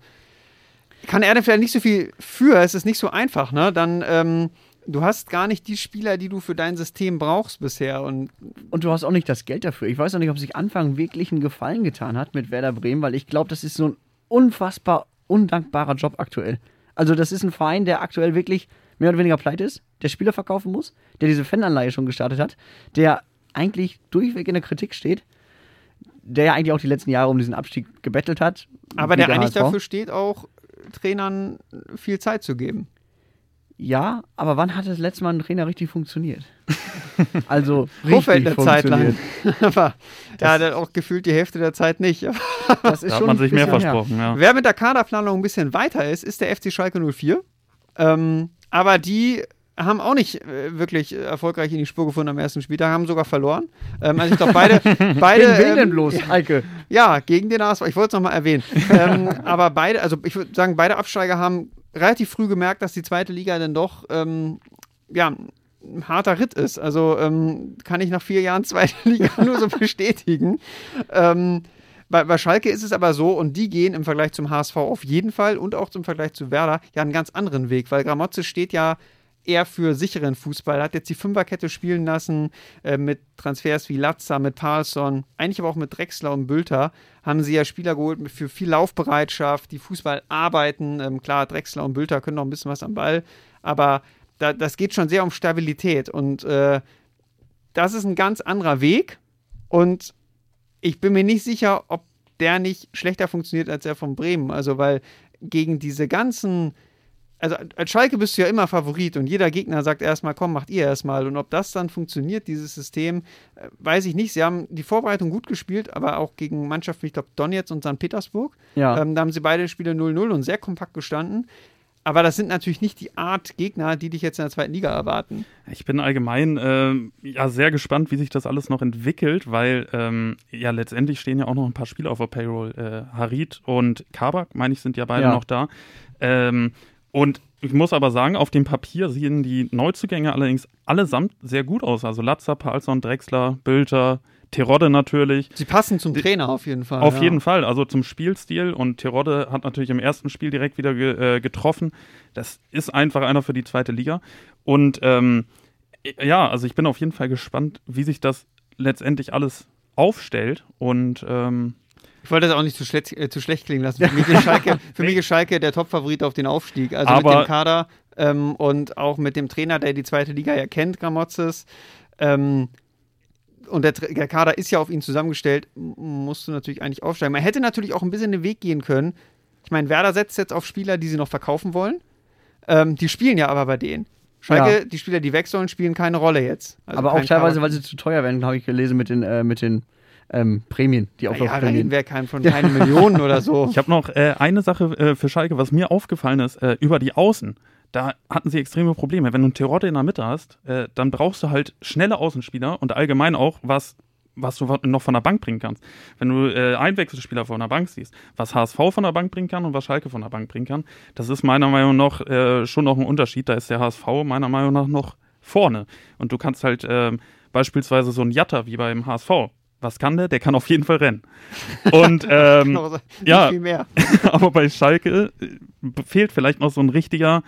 kann er dann vielleicht nicht so viel für, es ist nicht so einfach, ne? Dann, ähm, du hast gar nicht die Spieler, die du für dein System brauchst bisher. Und, und du hast auch nicht das Geld dafür. Ich weiß auch nicht, ob sich Anfang wirklich einen Gefallen getan hat mit Werder Bremen, weil ich glaube, das ist so ein unfassbar undankbarer Job aktuell. Also das ist ein Verein, der aktuell wirklich mehr oder weniger pleite ist, der Spieler verkaufen muss, der diese Fananleihe schon gestartet hat, der eigentlich durchweg in der Kritik steht, der ja eigentlich auch die letzten Jahre um diesen Abstieg gebettelt hat. Aber der, der eigentlich HSV. dafür steht, auch Trainern viel Zeit zu geben. Ja, aber wann hat das letzte Mal ein Trainer richtig funktioniert? [LAUGHS] also richtig der Zeit lang. [LAUGHS] aber ja, hat auch gefühlt die Hälfte der Zeit nicht. das [LAUGHS] ist da schon hat man sich mehr versprochen. Ja. Wer mit der Kaderplanung ein bisschen weiter ist, ist der FC Schalke 04. Ähm, aber die haben auch nicht äh, wirklich erfolgreich in die Spur gefunden am ersten Spieltag, haben sogar verloren. Ähm, also ich glaube, beide. [LAUGHS] beide wen ähm, denn bloß, Heike? Ja, gegen den ASV. Ich wollte es nochmal erwähnen. ähm, [LAUGHS] aber beide, also ich würde sagen, beide Absteiger haben relativ früh gemerkt, dass die zweite Liga dann doch, ähm, ja, ein harter Ritt ist. Also ähm, kann ich nach vier Jahren zweite [LAUGHS] Liga nur so bestätigen. Ähm, bei, bei Schalke ist es aber so, und die gehen im Vergleich zum HSV auf jeden Fall und auch zum Vergleich zu Werder ja einen ganz anderen Weg, weil Gramotze steht ja eher für sicheren Fußball. Hat jetzt die Fünferkette spielen lassen äh, mit Transfers wie Latza, mit Parlson, eigentlich aber auch mit Drexler und Bülter. Haben sie ja Spieler geholt für viel Laufbereitschaft, die Fußball arbeiten. Ähm, klar, Drexler und Bülter können noch ein bisschen was am Ball, aber da, das geht schon sehr um Stabilität und äh, das ist ein ganz anderer Weg. Und ich bin mir nicht sicher, ob der nicht schlechter funktioniert als der von Bremen. Also, weil gegen diese ganzen. Also, als Schalke bist du ja immer Favorit und jeder Gegner sagt erstmal, komm, macht ihr erstmal. Und ob das dann funktioniert, dieses System, äh, weiß ich nicht. Sie haben die Vorbereitung gut gespielt, aber auch gegen Mannschaften, wie ich glaube, Donetsk und St. Petersburg. Ja. Ähm, da haben sie beide Spiele 0-0 und sehr kompakt gestanden. Aber das sind natürlich nicht die Art Gegner, die dich jetzt in der zweiten Liga erwarten. Ich bin allgemein äh, ja sehr gespannt, wie sich das alles noch entwickelt, weil ähm, ja letztendlich stehen ja auch noch ein paar Spieler auf der Payroll. Äh, Harit und Kabak, meine ich, sind ja beide ja. noch da. Ähm, und ich muss aber sagen, auf dem Papier sehen die Neuzugänge allerdings allesamt sehr gut aus. Also Latzer, Palsson, Drexler, Bülter, Terodde natürlich. Sie passen zum Trainer auf jeden Fall. Auf ja. jeden Fall, also zum Spielstil. Und Terodde hat natürlich im ersten Spiel direkt wieder ge äh, getroffen. Das ist einfach einer für die zweite Liga. Und ähm, ja, also ich bin auf jeden Fall gespannt, wie sich das letztendlich alles aufstellt. Und ähm, ich wollte das auch nicht zu, schlecht, äh, zu schlecht klingen lassen. Für mich ist Schalke, [LAUGHS] für mich ist Schalke der Top-Favorit auf den Aufstieg. Also Aber mit dem Kader ähm, und auch mit dem Trainer, der die zweite Liga ja kennt, Gramotzes. Ähm, und der, der, Kader ist ja auf ihn zusammengestellt, musst du natürlich eigentlich aufsteigen. Man hätte natürlich auch ein bisschen den Weg gehen können. Ich meine, Werder setzt jetzt auf Spieler, die sie noch verkaufen wollen. Ähm, die spielen ja aber bei denen. Schalke, ja. die Spieler, die weg sollen, spielen keine Rolle jetzt. Also aber auch teilweise, Kader. weil sie zu teuer werden, habe ich gelesen mit den, äh, mit den ähm, Prämien, die auch Ja, da reden wir kein, von keine Millionen oder so. Ich habe noch äh, eine Sache äh, für Schalke, was mir aufgefallen ist, äh, über die Außen da hatten sie extreme Probleme. Wenn du einen Terodde in der Mitte hast, äh, dann brauchst du halt schnelle Außenspieler und allgemein auch was, was du noch von der Bank bringen kannst. Wenn du äh, Einwechselspieler von der Bank siehst, was HSV von der Bank bringen kann und was Schalke von der Bank bringen kann, das ist meiner Meinung nach äh, schon noch ein Unterschied. Da ist der HSV meiner Meinung nach noch vorne. Und du kannst halt äh, beispielsweise so ein Jatta wie beim HSV. Was kann der? Der kann auf jeden Fall rennen. Und [LAUGHS] ähm, ja, [LAUGHS] aber bei Schalke äh, fehlt vielleicht noch so ein richtiger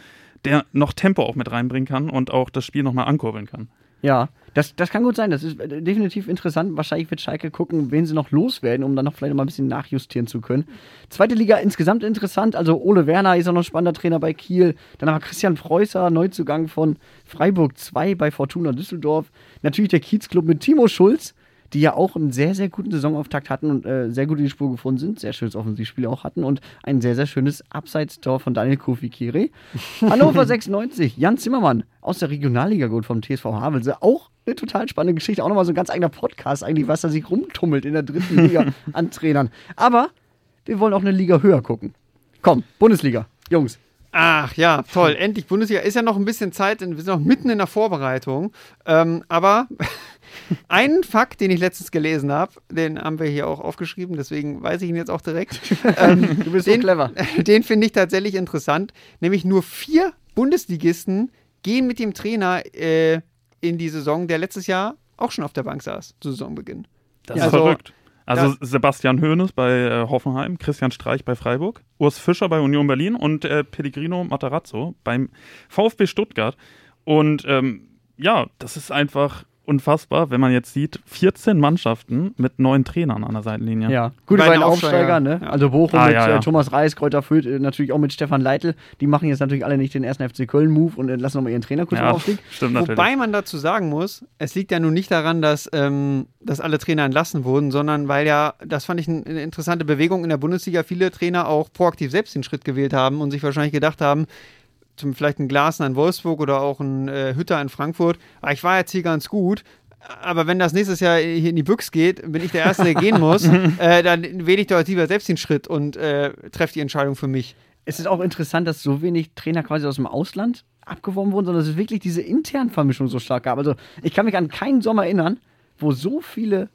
der noch Tempo auch mit reinbringen kann und auch das Spiel nochmal ankurbeln kann. Ja, das, das kann gut sein. Das ist äh, definitiv interessant. Wahrscheinlich wird Schalke gucken, wen sie noch loswerden, um dann noch vielleicht noch mal ein bisschen nachjustieren zu können. Zweite Liga insgesamt interessant. Also Ole Werner ist auch noch ein spannender Trainer bei Kiel. Dann haben wir Christian Preußer, Neuzugang von Freiburg 2 bei Fortuna Düsseldorf. Natürlich der Kiezclub mit Timo Schulz die ja auch einen sehr, sehr guten Saisonauftakt hatten und äh, sehr gut in die Spur gefunden sind, sehr schönes Offensivspiel auch hatten und ein sehr, sehr schönes Abseits-Tor von Daniel Kofi-Kiri. [LAUGHS] Hannover 96, Jan Zimmermann aus der Regionalliga gut vom TSV Havelse, auch eine total spannende Geschichte, auch nochmal so ein ganz eigener Podcast eigentlich, was da sich rumtummelt in der dritten Liga [LAUGHS] an Trainern. Aber wir wollen auch eine Liga höher gucken. Komm, Bundesliga, Jungs. Ach ja, toll. Endlich Bundesliga. Ist ja noch ein bisschen Zeit, wir sind noch mitten in der Vorbereitung. Ähm, aber [LAUGHS] einen Fakt, den ich letztens gelesen habe, den haben wir hier auch aufgeschrieben, deswegen weiß ich ihn jetzt auch direkt. [LAUGHS] Ähm, Du bist den, so clever. [LAUGHS] Den finde ich tatsächlich interessant. Nämlich nur vier Bundesligisten gehen mit dem Trainer äh, in die Saison, der letztes Jahr auch schon auf der Bank saß, zu Saisonbeginn. Das Ja, ist also, verrückt. Also Sebastian Hoeneß bei äh, Hoffenheim, Christian Streich bei Freiburg, Urs Fischer bei Union Berlin und äh, Pellegrino Matarazzo beim VfB Stuttgart. Und ähm, ja, das ist einfach unfassbar, wenn man jetzt sieht, 14 Mannschaften mit neun Trainern an der Seitenlinie. Ja, gute Beide beiden Aufsteiger, Aufsteiger, ne? ja. Also Bochum Ah, mit ja, ja. Äh, Thomas Reis, Kräuter Fürth, äh, natürlich auch mit Stefan Leitl. Die machen jetzt natürlich alle nicht den ersten FC Köln-Move und lassen nochmal ihren Trainer kurz Ja, im Aufstieg. stimmt natürlich. Wobei man dazu sagen muss, es liegt ja nun nicht daran, dass, ähm, dass alle Trainer entlassen wurden, sondern weil ja, das fand ich ein- eine interessante Bewegung in der Bundesliga, viele Trainer auch proaktiv selbst den Schritt gewählt haben und sich wahrscheinlich gedacht haben, zum vielleicht ein Glasner in Wolfsburg oder auch ein äh, Hütter in Frankfurt, ah, ich war jetzt hier ganz gut, aber wenn das nächstes Jahr hier in die Büchs geht, bin ich der Erste, der gehen muss, [LAUGHS] äh, dann wähle ich doch lieber selbst den Schritt und äh, treffe die Entscheidung für mich. Es ist auch interessant, dass so wenig Trainer quasi aus dem Ausland abgeworben wurden, sondern dass es wirklich diese internen Vermischung so stark gab. Also ich kann mich an keinen Sommer erinnern, wo so viele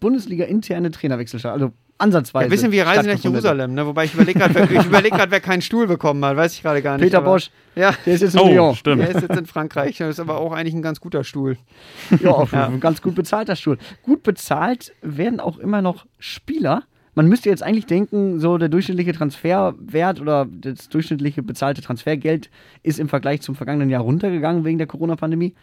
Bundesliga-interne Trainerwechsel statt, also ansatzweise. Ja, bisschen wie Reise nach Jerusalem, ne? wobei ich überlege gerade, überleg grad, wer keinen Stuhl bekommen hat, weiß ich gerade gar nicht. Peter aber- Bosch, Ja, der ist jetzt in Oh, Lyon. stimmt. der ist jetzt in Frankreich, das ist aber auch eigentlich ein ganz guter Stuhl. Ja, auf Ja. ein ganz gut bezahlter Stuhl. Gut bezahlt werden auch immer noch Spieler. Man müsste jetzt eigentlich denken, so der durchschnittliche Transferwert oder das durchschnittliche bezahlte Transfergeld ist im Vergleich zum vergangenen Jahr runtergegangen wegen der Corona-Pandemie.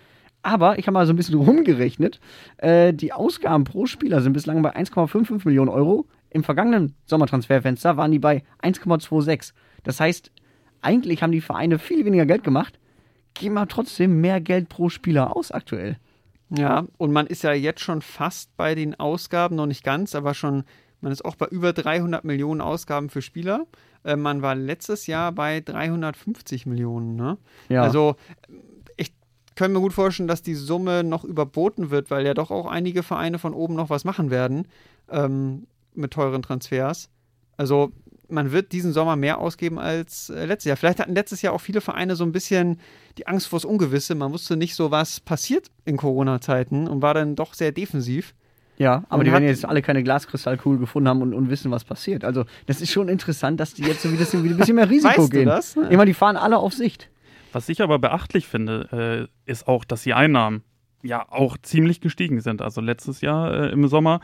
Aber ich habe mal so ein bisschen rumgerechnet. Äh, die Ausgaben pro Spieler sind bislang bei 1,55 Millionen Euro. Im vergangenen Sommertransferfenster waren die bei 1,26. Das heißt, eigentlich haben die Vereine viel weniger Geld gemacht, geben aber trotzdem mehr Geld pro Spieler aus aktuell. Ja, und man ist ja jetzt schon fast bei den Ausgaben, noch nicht ganz, aber schon, man ist auch bei über 300 Millionen Ausgaben für Spieler. Äh, man war letztes Jahr bei 350 Millionen. Ne? Ja. Also ich kann mir gut vorstellen, dass die Summe noch überboten wird, weil ja doch auch einige Vereine von oben noch was machen werden ähm, mit teuren Transfers. Also man wird diesen Sommer mehr ausgeben als äh, letztes Jahr. Vielleicht hatten letztes Jahr auch viele Vereine so ein bisschen die Angst vors Ungewisse. Man wusste nicht so, was passiert in Corona-Zeiten und war dann doch sehr defensiv. Ja, aber Und die werden jetzt alle keine Glaskristallkugel gefunden haben und, und wissen, was passiert. Also, das ist schon interessant, dass die jetzt so wieder, so wieder ein bisschen mehr [LAUGHS] Risiko Weißt du gehen. das? Ich meine, die fahren alle auf Sicht. Was ich aber beachtlich finde, äh, ist auch, dass die Einnahmen ja auch ziemlich gestiegen sind. Also letztes Jahr äh, im Sommer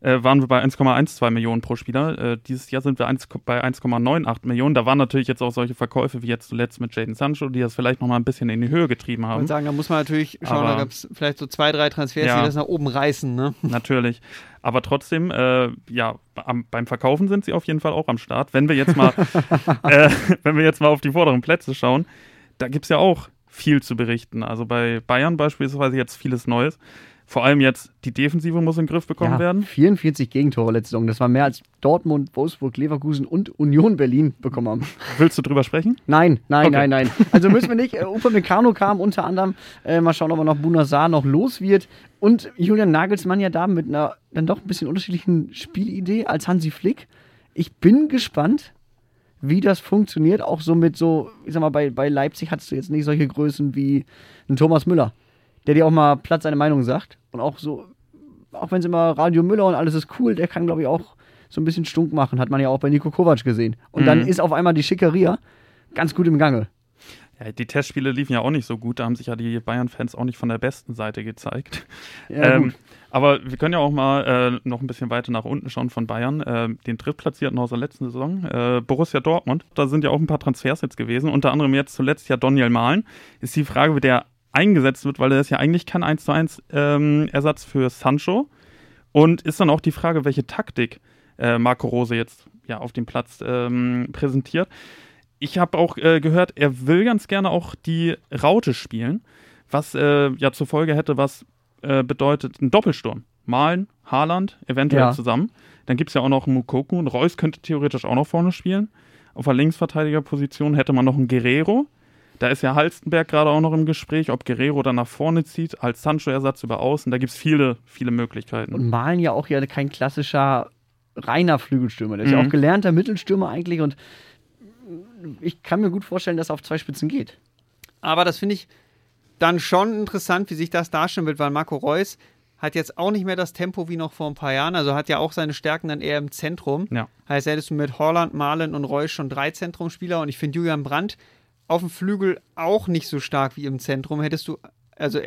äh, waren wir bei 1,12 Millionen pro Spieler. Äh, dieses Jahr sind wir 1, bei 1,98 Millionen. Da waren natürlich jetzt auch solche Verkäufe wie jetzt zuletzt mit Jaden Sancho, die das vielleicht noch mal ein bisschen in die Höhe getrieben Ich haben. würde sagen, da muss man natürlich schauen, Aber- da gab es vielleicht so zwei, drei Transfers, Ja. die das nach oben reißen. Ne? [LAUGHS] Natürlich. Aber trotzdem, äh, ja, am, beim Verkaufen sind sie auf jeden Fall auch am Start. Wenn wir jetzt mal, [LAUGHS] äh, wenn wir jetzt mal auf die vorderen Plätze schauen, da gibt es ja auch viel zu berichten. Also bei Bayern beispielsweise jetzt vieles Neues. Vor allem jetzt die Defensive muss in den Griff bekommen Ja, werden. 44 Gegentore letzte Saison. Das war mehr als Dortmund, Wolfsburg, Leverkusen und Union Berlin bekommen haben. Willst du drüber sprechen? Nein, nein, Okay. nein, nein. Also müssen wir nicht. Äh, Upamecano kam unter anderem. Äh, mal schauen, ob er noch Bunazar noch los wird. Und Julian Nagelsmann ja da mit einer dann doch ein bisschen unterschiedlichen Spielidee als Hansi Flick. Ich bin gespannt, wie das funktioniert. Auch so mit so, ich sag mal, bei, bei Leipzig hattest du jetzt nicht solche Größen wie ein Thomas Müller, der dir auch mal platt seine Meinung sagt. Und auch so, auch wenn es immer Radio Müller und alles ist cool, der kann, glaube ich, auch so ein bisschen stunk machen. Hat man ja auch bei Nico Kovac gesehen. Und dann Mhm. ist auf einmal die Schickeria ganz gut im Gange. Ja, die Testspiele liefen ja auch nicht so gut. Da haben sich ja die Bayern-Fans auch nicht von der besten Seite gezeigt. [LAUGHS] Ja, ähm, aber wir können ja auch mal äh, noch ein bisschen weiter nach unten schauen von Bayern. Äh, den drittplatzierten aus der letzten Saison, äh, Borussia Dortmund. Da sind ja auch ein paar Transfers jetzt gewesen. Unter anderem jetzt zuletzt ja Daniel Mahlen. Ist die Frage, wie der eingesetzt wird, weil er ist ja eigentlich kein 1 zu 1 ähm, Ersatz für Sancho. Und ist dann auch die Frage, welche Taktik äh, Marco Rose jetzt ja auf dem Platz ähm, präsentiert. Ich habe auch äh, gehört, er will ganz gerne auch die Raute spielen, was äh, ja zur Folge hätte, was äh, bedeutet ein Doppelsturm. Malen, Haaland, eventuell Ja. zusammen. Dann gibt es ja auch noch einen Mukoku und Reus könnte theoretisch auch noch vorne spielen. Auf der Linksverteidigerposition hätte man noch einen Guerrero. Da ist ja Halstenberg gerade auch noch im Gespräch, ob Guerrero dann nach vorne zieht, als Sancho-Ersatz über außen. Da gibt es viele, viele Möglichkeiten. Und Malen ja auch ja kein klassischer reiner Flügelstürmer. Der ist ja Mhm. auch gelernter Mittelstürmer eigentlich und ich kann mir gut vorstellen, dass er auf zwei Spitzen geht. Aber das finde ich dann schon interessant, wie sich das darstellen wird, weil Marco Reus hat jetzt auch nicht mehr das Tempo wie noch vor ein paar Jahren. Also hat ja auch seine Stärken dann eher im Zentrum. Ja. Heißt, hättest du mit Holland, Malen und Reus schon drei Zentrumspieler und ich finde Julian Brandt auf dem Flügel auch nicht so stark wie im Zentrum. Hättest du, also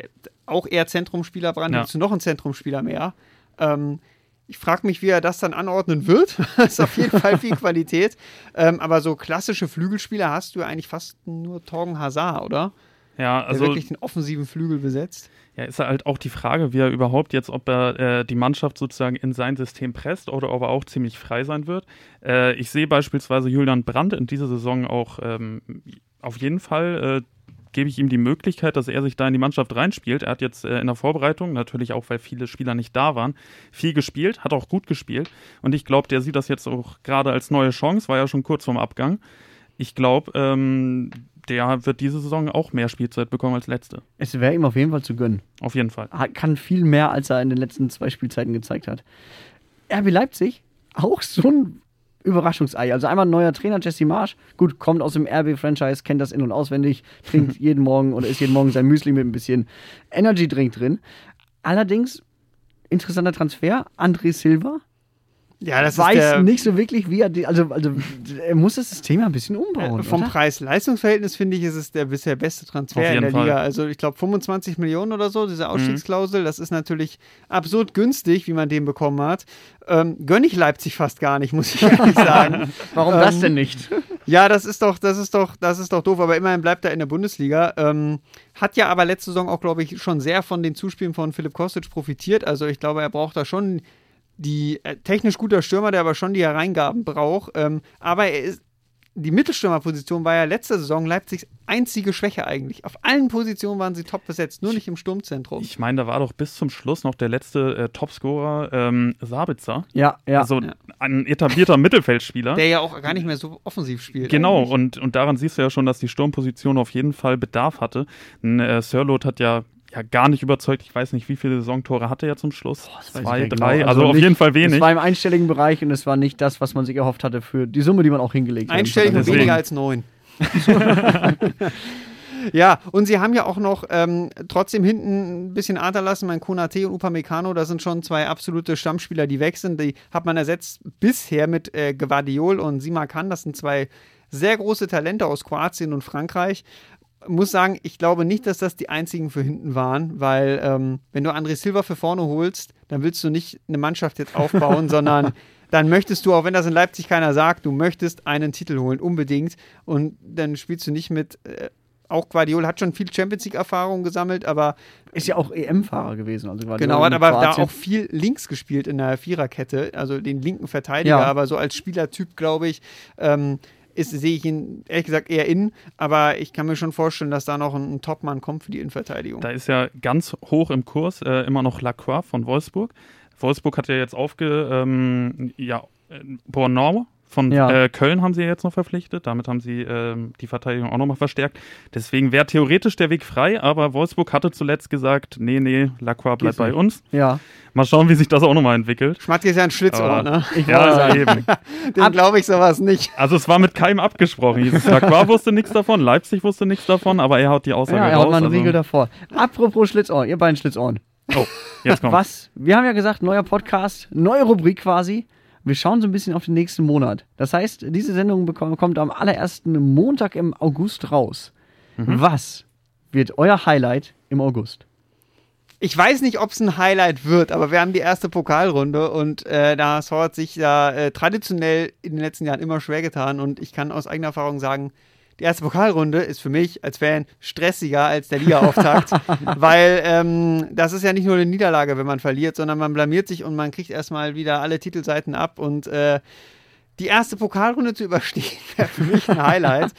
auch eher Zentrumspieler Brandt, Ja. hättest du noch einen Zentrumspieler mehr. Ähm, ich frage mich, wie er das dann anordnen wird. [LAUGHS] das ist auf jeden Fall viel [LAUGHS] Qualität. Ähm, aber so klassische Flügelspieler hast du eigentlich fast nur Torgen Hazard, oder? Ja, Der also wirklich den offensiven Flügel besetzt. ja, ist halt auch die Frage, wie er überhaupt jetzt, ob er äh, die Mannschaft sozusagen in sein System presst oder ob er auch ziemlich frei sein wird. Äh, ich sehe beispielsweise Julian Brandt in dieser Saison auch ähm, auf jeden Fall. Äh, gebe ich ihm die Möglichkeit, dass er sich da in die Mannschaft reinspielt. Er hat jetzt äh, in der Vorbereitung, natürlich auch, weil viele Spieler nicht da waren, viel gespielt, hat auch gut gespielt. Und ich glaube, der sieht das jetzt auch gerade als neue Chance, war ja schon kurz vorm Abgang. Ich glaube, ähm, der wird diese Saison auch mehr Spielzeit bekommen als letzte. Es wäre ihm auf jeden Fall zu gönnen. Auf jeden Fall. Hat- Kann viel mehr, als er in den letzten zwei Spielzeiten gezeigt hat. RB Leipzig, auch so ein Überraschungsei. Also einmal ein neuer Trainer, Jesse Marsch. Gut, kommt aus dem RB-Franchise, kennt das in- und auswendig, trinkt [LAUGHS] jeden Morgen oder isst jeden Morgen sein Müsli mit ein bisschen Energy-Drink drin. Allerdings, interessanter Transfer, André Silva. Ja, das weiß ist der, nicht so wirklich, wie er, die, also, also er muss das System ein bisschen umbauen. Äh, vom? Preis-Leistungs-Verhältnis finde ich, ist es der bisher beste Transfer in der Fall. Liga. Also ich glaube 25 Millionen oder so, diese Ausstiegsklausel, das ist natürlich absurd günstig, wie man den bekommen hat. Ähm, gönne ich Leipzig fast gar nicht, muss ich ehrlich [LAUGHS] sagen. Warum Ähm, das denn nicht? Ja, das ist doch, das ist doch, das ist doch doof, aber immerhin bleibt er in der Bundesliga. Ähm, hat ja aber letzte Saison auch, glaube ich, schon sehr von den Zuspielen von Philipp Kostic profitiert. Also ich glaube, er braucht da schon die äh, technisch guter Stürmer, der aber schon die Hereingaben braucht. Ähm, aber er ist, die Mittelstürmerposition war ja letzte Saison Leipzigs einzige Schwäche eigentlich. Auf allen Positionen waren sie top besetzt, nur nicht im Sturmzentrum. Ich meine, da war doch bis zum Schluss noch der letzte äh, Topscorer ähm, Sabitzer. Ja, ja. Also Ja. ein etablierter [LAUGHS] Mittelfeldspieler. der ja auch gar nicht mehr so offensiv spielt. Genau, eigentlich. und, und daran siehst du ja schon, dass die Sturmposition auf jeden Fall Bedarf hatte. Ein, äh, Sirlot hat ja, ja gar nicht überzeugt. Ich weiß nicht, wie viele Saisontore hatte er zum Schluss? weiß Zwei, drei, genau. also, auf nicht- jeden Fall wenig. Es war im einstelligen Bereich und es war nicht das, was man sich erhofft hatte für die Summe, die man auch hingelegt hat. Einstellig und Deswegen. weniger als neun. [LAUGHS] ja, und sie haben ja auch noch ähm, trotzdem hinten ein bisschen Ader lassen. Mein Konate und Upamecano, das sind schon zwei absolute Stammspieler, die weg sind. Die hat man ersetzt bisher mit äh, Gvardiol und Simakan. Das sind zwei sehr große Talente aus Kroatien und Frankreich. Muss sagen, ich glaube nicht, dass das die einzigen für hinten waren, weil ähm, wenn du André Silva für vorne holst, dann willst du nicht eine Mannschaft jetzt aufbauen, [LAUGHS] sondern dann möchtest du, auch wenn das in Leipzig keiner sagt, du möchtest einen Titel holen, unbedingt. Und dann spielst du nicht mit, äh, auch Guardiola hat schon viel Champions League-Erfahrung gesammelt, aber Ist ja auch EM-Fahrer gewesen. Also Guardiola genau, hat aber da Kroatien. auch viel links gespielt in der Viererkette, also den linken Verteidiger, Ja. aber so als Spielertyp, glaube ich, ähm, ist, sehe ich ihn ehrlich gesagt eher innen, aber ich kann mir schon vorstellen, dass da noch ein, ein Topmann kommt für die Innenverteidigung. Da ist ja ganz hoch im Kurs äh, immer noch Lacroix von Wolfsburg. Wolfsburg hat ja jetzt aufge... Ähm, ja, äh, Bornau von Ja. äh, Köln haben sie ja jetzt noch verpflichtet. Damit haben sie ähm, die Verteidigung auch nochmal verstärkt. Deswegen wäre theoretisch der Weg frei, aber Wolfsburg hatte zuletzt gesagt, nee, nee, Lacroix bleibt bei uns. Ja. Mal schauen, wie sich das auch nochmal entwickelt. Schmatke ist ja ein Schlitzohr, Aber- ne? Ich Ja, sagen. eben. [LAUGHS] Dem glaube ich sowas nicht. Also es war mit keinem abgesprochen. [LAUGHS] Lacroix wusste nichts davon, Leipzig wusste nichts davon, aber er hat die Aussage Ja, er raus. hat mal einen also- Riegel davor. Apropos Schlitzohren, ihr beiden Schlitzohren. Oh, jetzt [LAUGHS] kommt. Was? Wir haben ja gesagt, neuer Podcast, neue Rubrik quasi. Wir schauen so ein bisschen auf den nächsten Monat. Das heißt, diese Sendung bekommt, kommt am allerersten Montag im August raus. Mhm. Was wird euer Highlight im August? Ich weiß nicht, ob es ein Highlight wird, aber wir haben die erste Pokalrunde und äh, der HSV hat sich da äh, traditionell in den letzten Jahren immer schwer getan und ich kann aus eigener Erfahrung sagen, die erste Pokalrunde ist für mich als Fan stressiger als der Ligaauftakt, [LAUGHS] weil ähm, das ist ja nicht nur eine Niederlage, wenn man verliert, sondern man blamiert sich und man kriegt erstmal wieder alle Titelseiten ab und äh, die erste Pokalrunde zu überstehen, [LAUGHS] wäre für mich ein Highlight.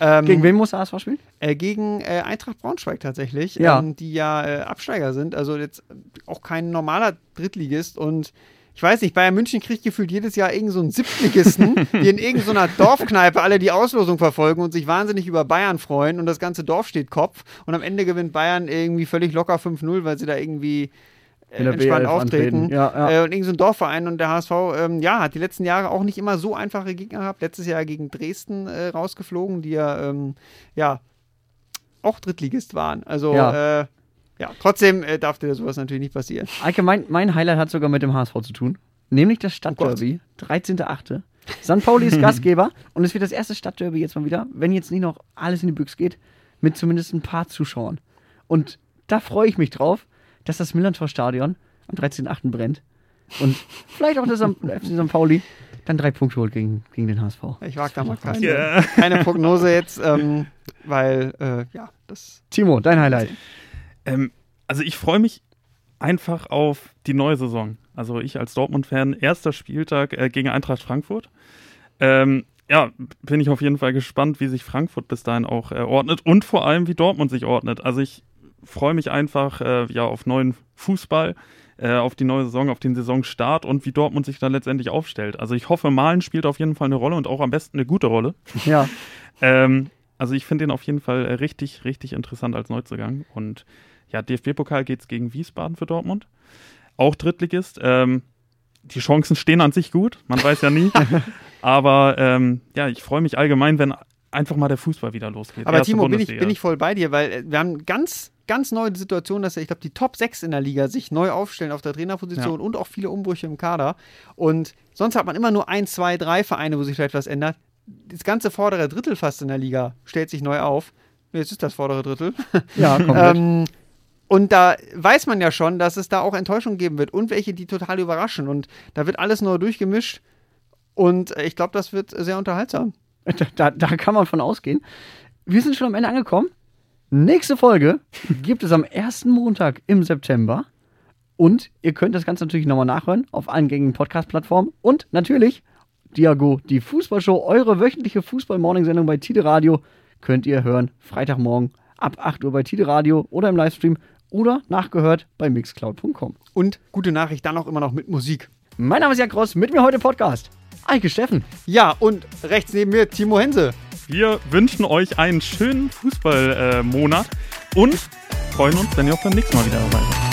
ähm, Gegen wen muss der HSV spielen? äh, gegen äh, Eintracht Braunschweig tatsächlich, Ja. ähm, die ja äh, Absteiger sind. Also jetzt auch kein normaler Drittligist. Und ich weiß nicht, Bayern München kriegt gefühlt jedes Jahr irgend so einen Siebtligisten, [LAUGHS] die in irgendeiner Dorfkneipe alle die Auslosung verfolgen und sich wahnsinnig über Bayern freuen und das ganze Dorf steht Kopf. Und am Ende gewinnt Bayern irgendwie völlig locker 5-0, weil sie da irgendwie äh, In der entspannt B11 auftreten. Ja, ja. Äh, und irgend so ein Dorfverein und der HSV, ähm, ja, hat die letzten Jahre auch nicht immer so einfache Gegner gehabt. Letztes Jahr gegen Dresden äh, rausgeflogen, die ja, ähm, ja, auch Drittligist waren. Also, Ja. Ja, trotzdem äh, darf dir sowas natürlich nicht passieren. Eike, mein, mein Highlight hat sogar mit dem HSV zu tun. Nämlich das Stadtderby, 13.8. St. Pauli ist [LAUGHS] Gastgeber und es wird das erste Stadtderby jetzt mal wieder, wenn jetzt nicht noch alles in die Büchse geht, mit zumindest ein paar Zuschauern. Und da freue ich mich drauf, dass das Millantor-Stadion am 13.8. brennt und vielleicht auch das am [LAUGHS] FC St. Pauli dann drei Punkte holt gegen, gegen den HSV. Ich wage da mal keine, Ja. keine Prognose jetzt, ähm, weil, äh, ja, das. Timo, dein Highlight. Ähm, also ich freue mich einfach auf die neue Saison. Also ich als Dortmund-Fan, erster Spieltag äh, gegen Eintracht Frankfurt. Ähm, ja, bin ich auf jeden Fall gespannt, wie sich Frankfurt bis dahin auch äh, ordnet und vor allem, wie Dortmund sich ordnet. Also ich freue mich einfach äh, ja, auf neuen Fußball, äh, auf die neue Saison, auf den Saisonstart und wie Dortmund sich dann letztendlich aufstellt. Also ich hoffe, Malen spielt auf jeden Fall eine Rolle und auch am besten eine gute Rolle. Ja, [LAUGHS] Ähm, also ich finde den auf jeden Fall äh, richtig, richtig interessant als Neuzugang. Und ja, DFB-Pokal geht es gegen Wiesbaden für Dortmund. Auch Drittligist. Ähm, die Chancen stehen an sich gut, man weiß ja nie. [LAUGHS] Aber ähm, ja, ich freue mich allgemein, wenn einfach mal der Fußball wieder losgeht. Aber Erste Timo, bin ich, bin ich voll bei dir, weil äh, wir haben ganz, ganz neue Situation, dass ich glaube, die Top 6 in der Liga sich neu aufstellen auf der Trainerposition und auch viele Umbrüche im Kader. Und sonst hat man immer nur ein, zwei, drei Vereine, wo sich vielleicht was ändert. Das ganze vordere Drittel fast in der Liga stellt sich neu auf. Jetzt ist das vordere Drittel. ja, komplett. [LAUGHS] Ähm, und da weiß man ja schon, dass es da auch Enttäuschungen geben wird und welche, die total überraschen. Und da wird alles neu durchgemischt. Und ich glaube, das wird sehr unterhaltsam. Da, da, da kann man von ausgehen. Wir sind schon am Ende angekommen. Nächste Folge gibt es am ersten Montag im September. Und ihr könnt das Ganze natürlich nochmal nachhören auf allen gängigen Podcast-Plattformen. Und natürlich, Diago, die Fußballshow, eure wöchentliche Fußball-Morning-Sendung bei Tide Radio, könnt ihr hören. Freitagmorgen ab 8 Uhr bei Tide Radio oder im Livestream oder nachgehört bei mixcloud.com. Und gute Nachricht, dann auch immer noch mit Musik. Mein Name ist Jan Gross, mit mir heute Podcast. Eike Steffen. Ja, und rechts neben mir Timo Hense. Wir wünschen euch einen schönen Fußballmonat und freuen uns, wenn ihr auch beim nächsten Mal wieder dabei seid.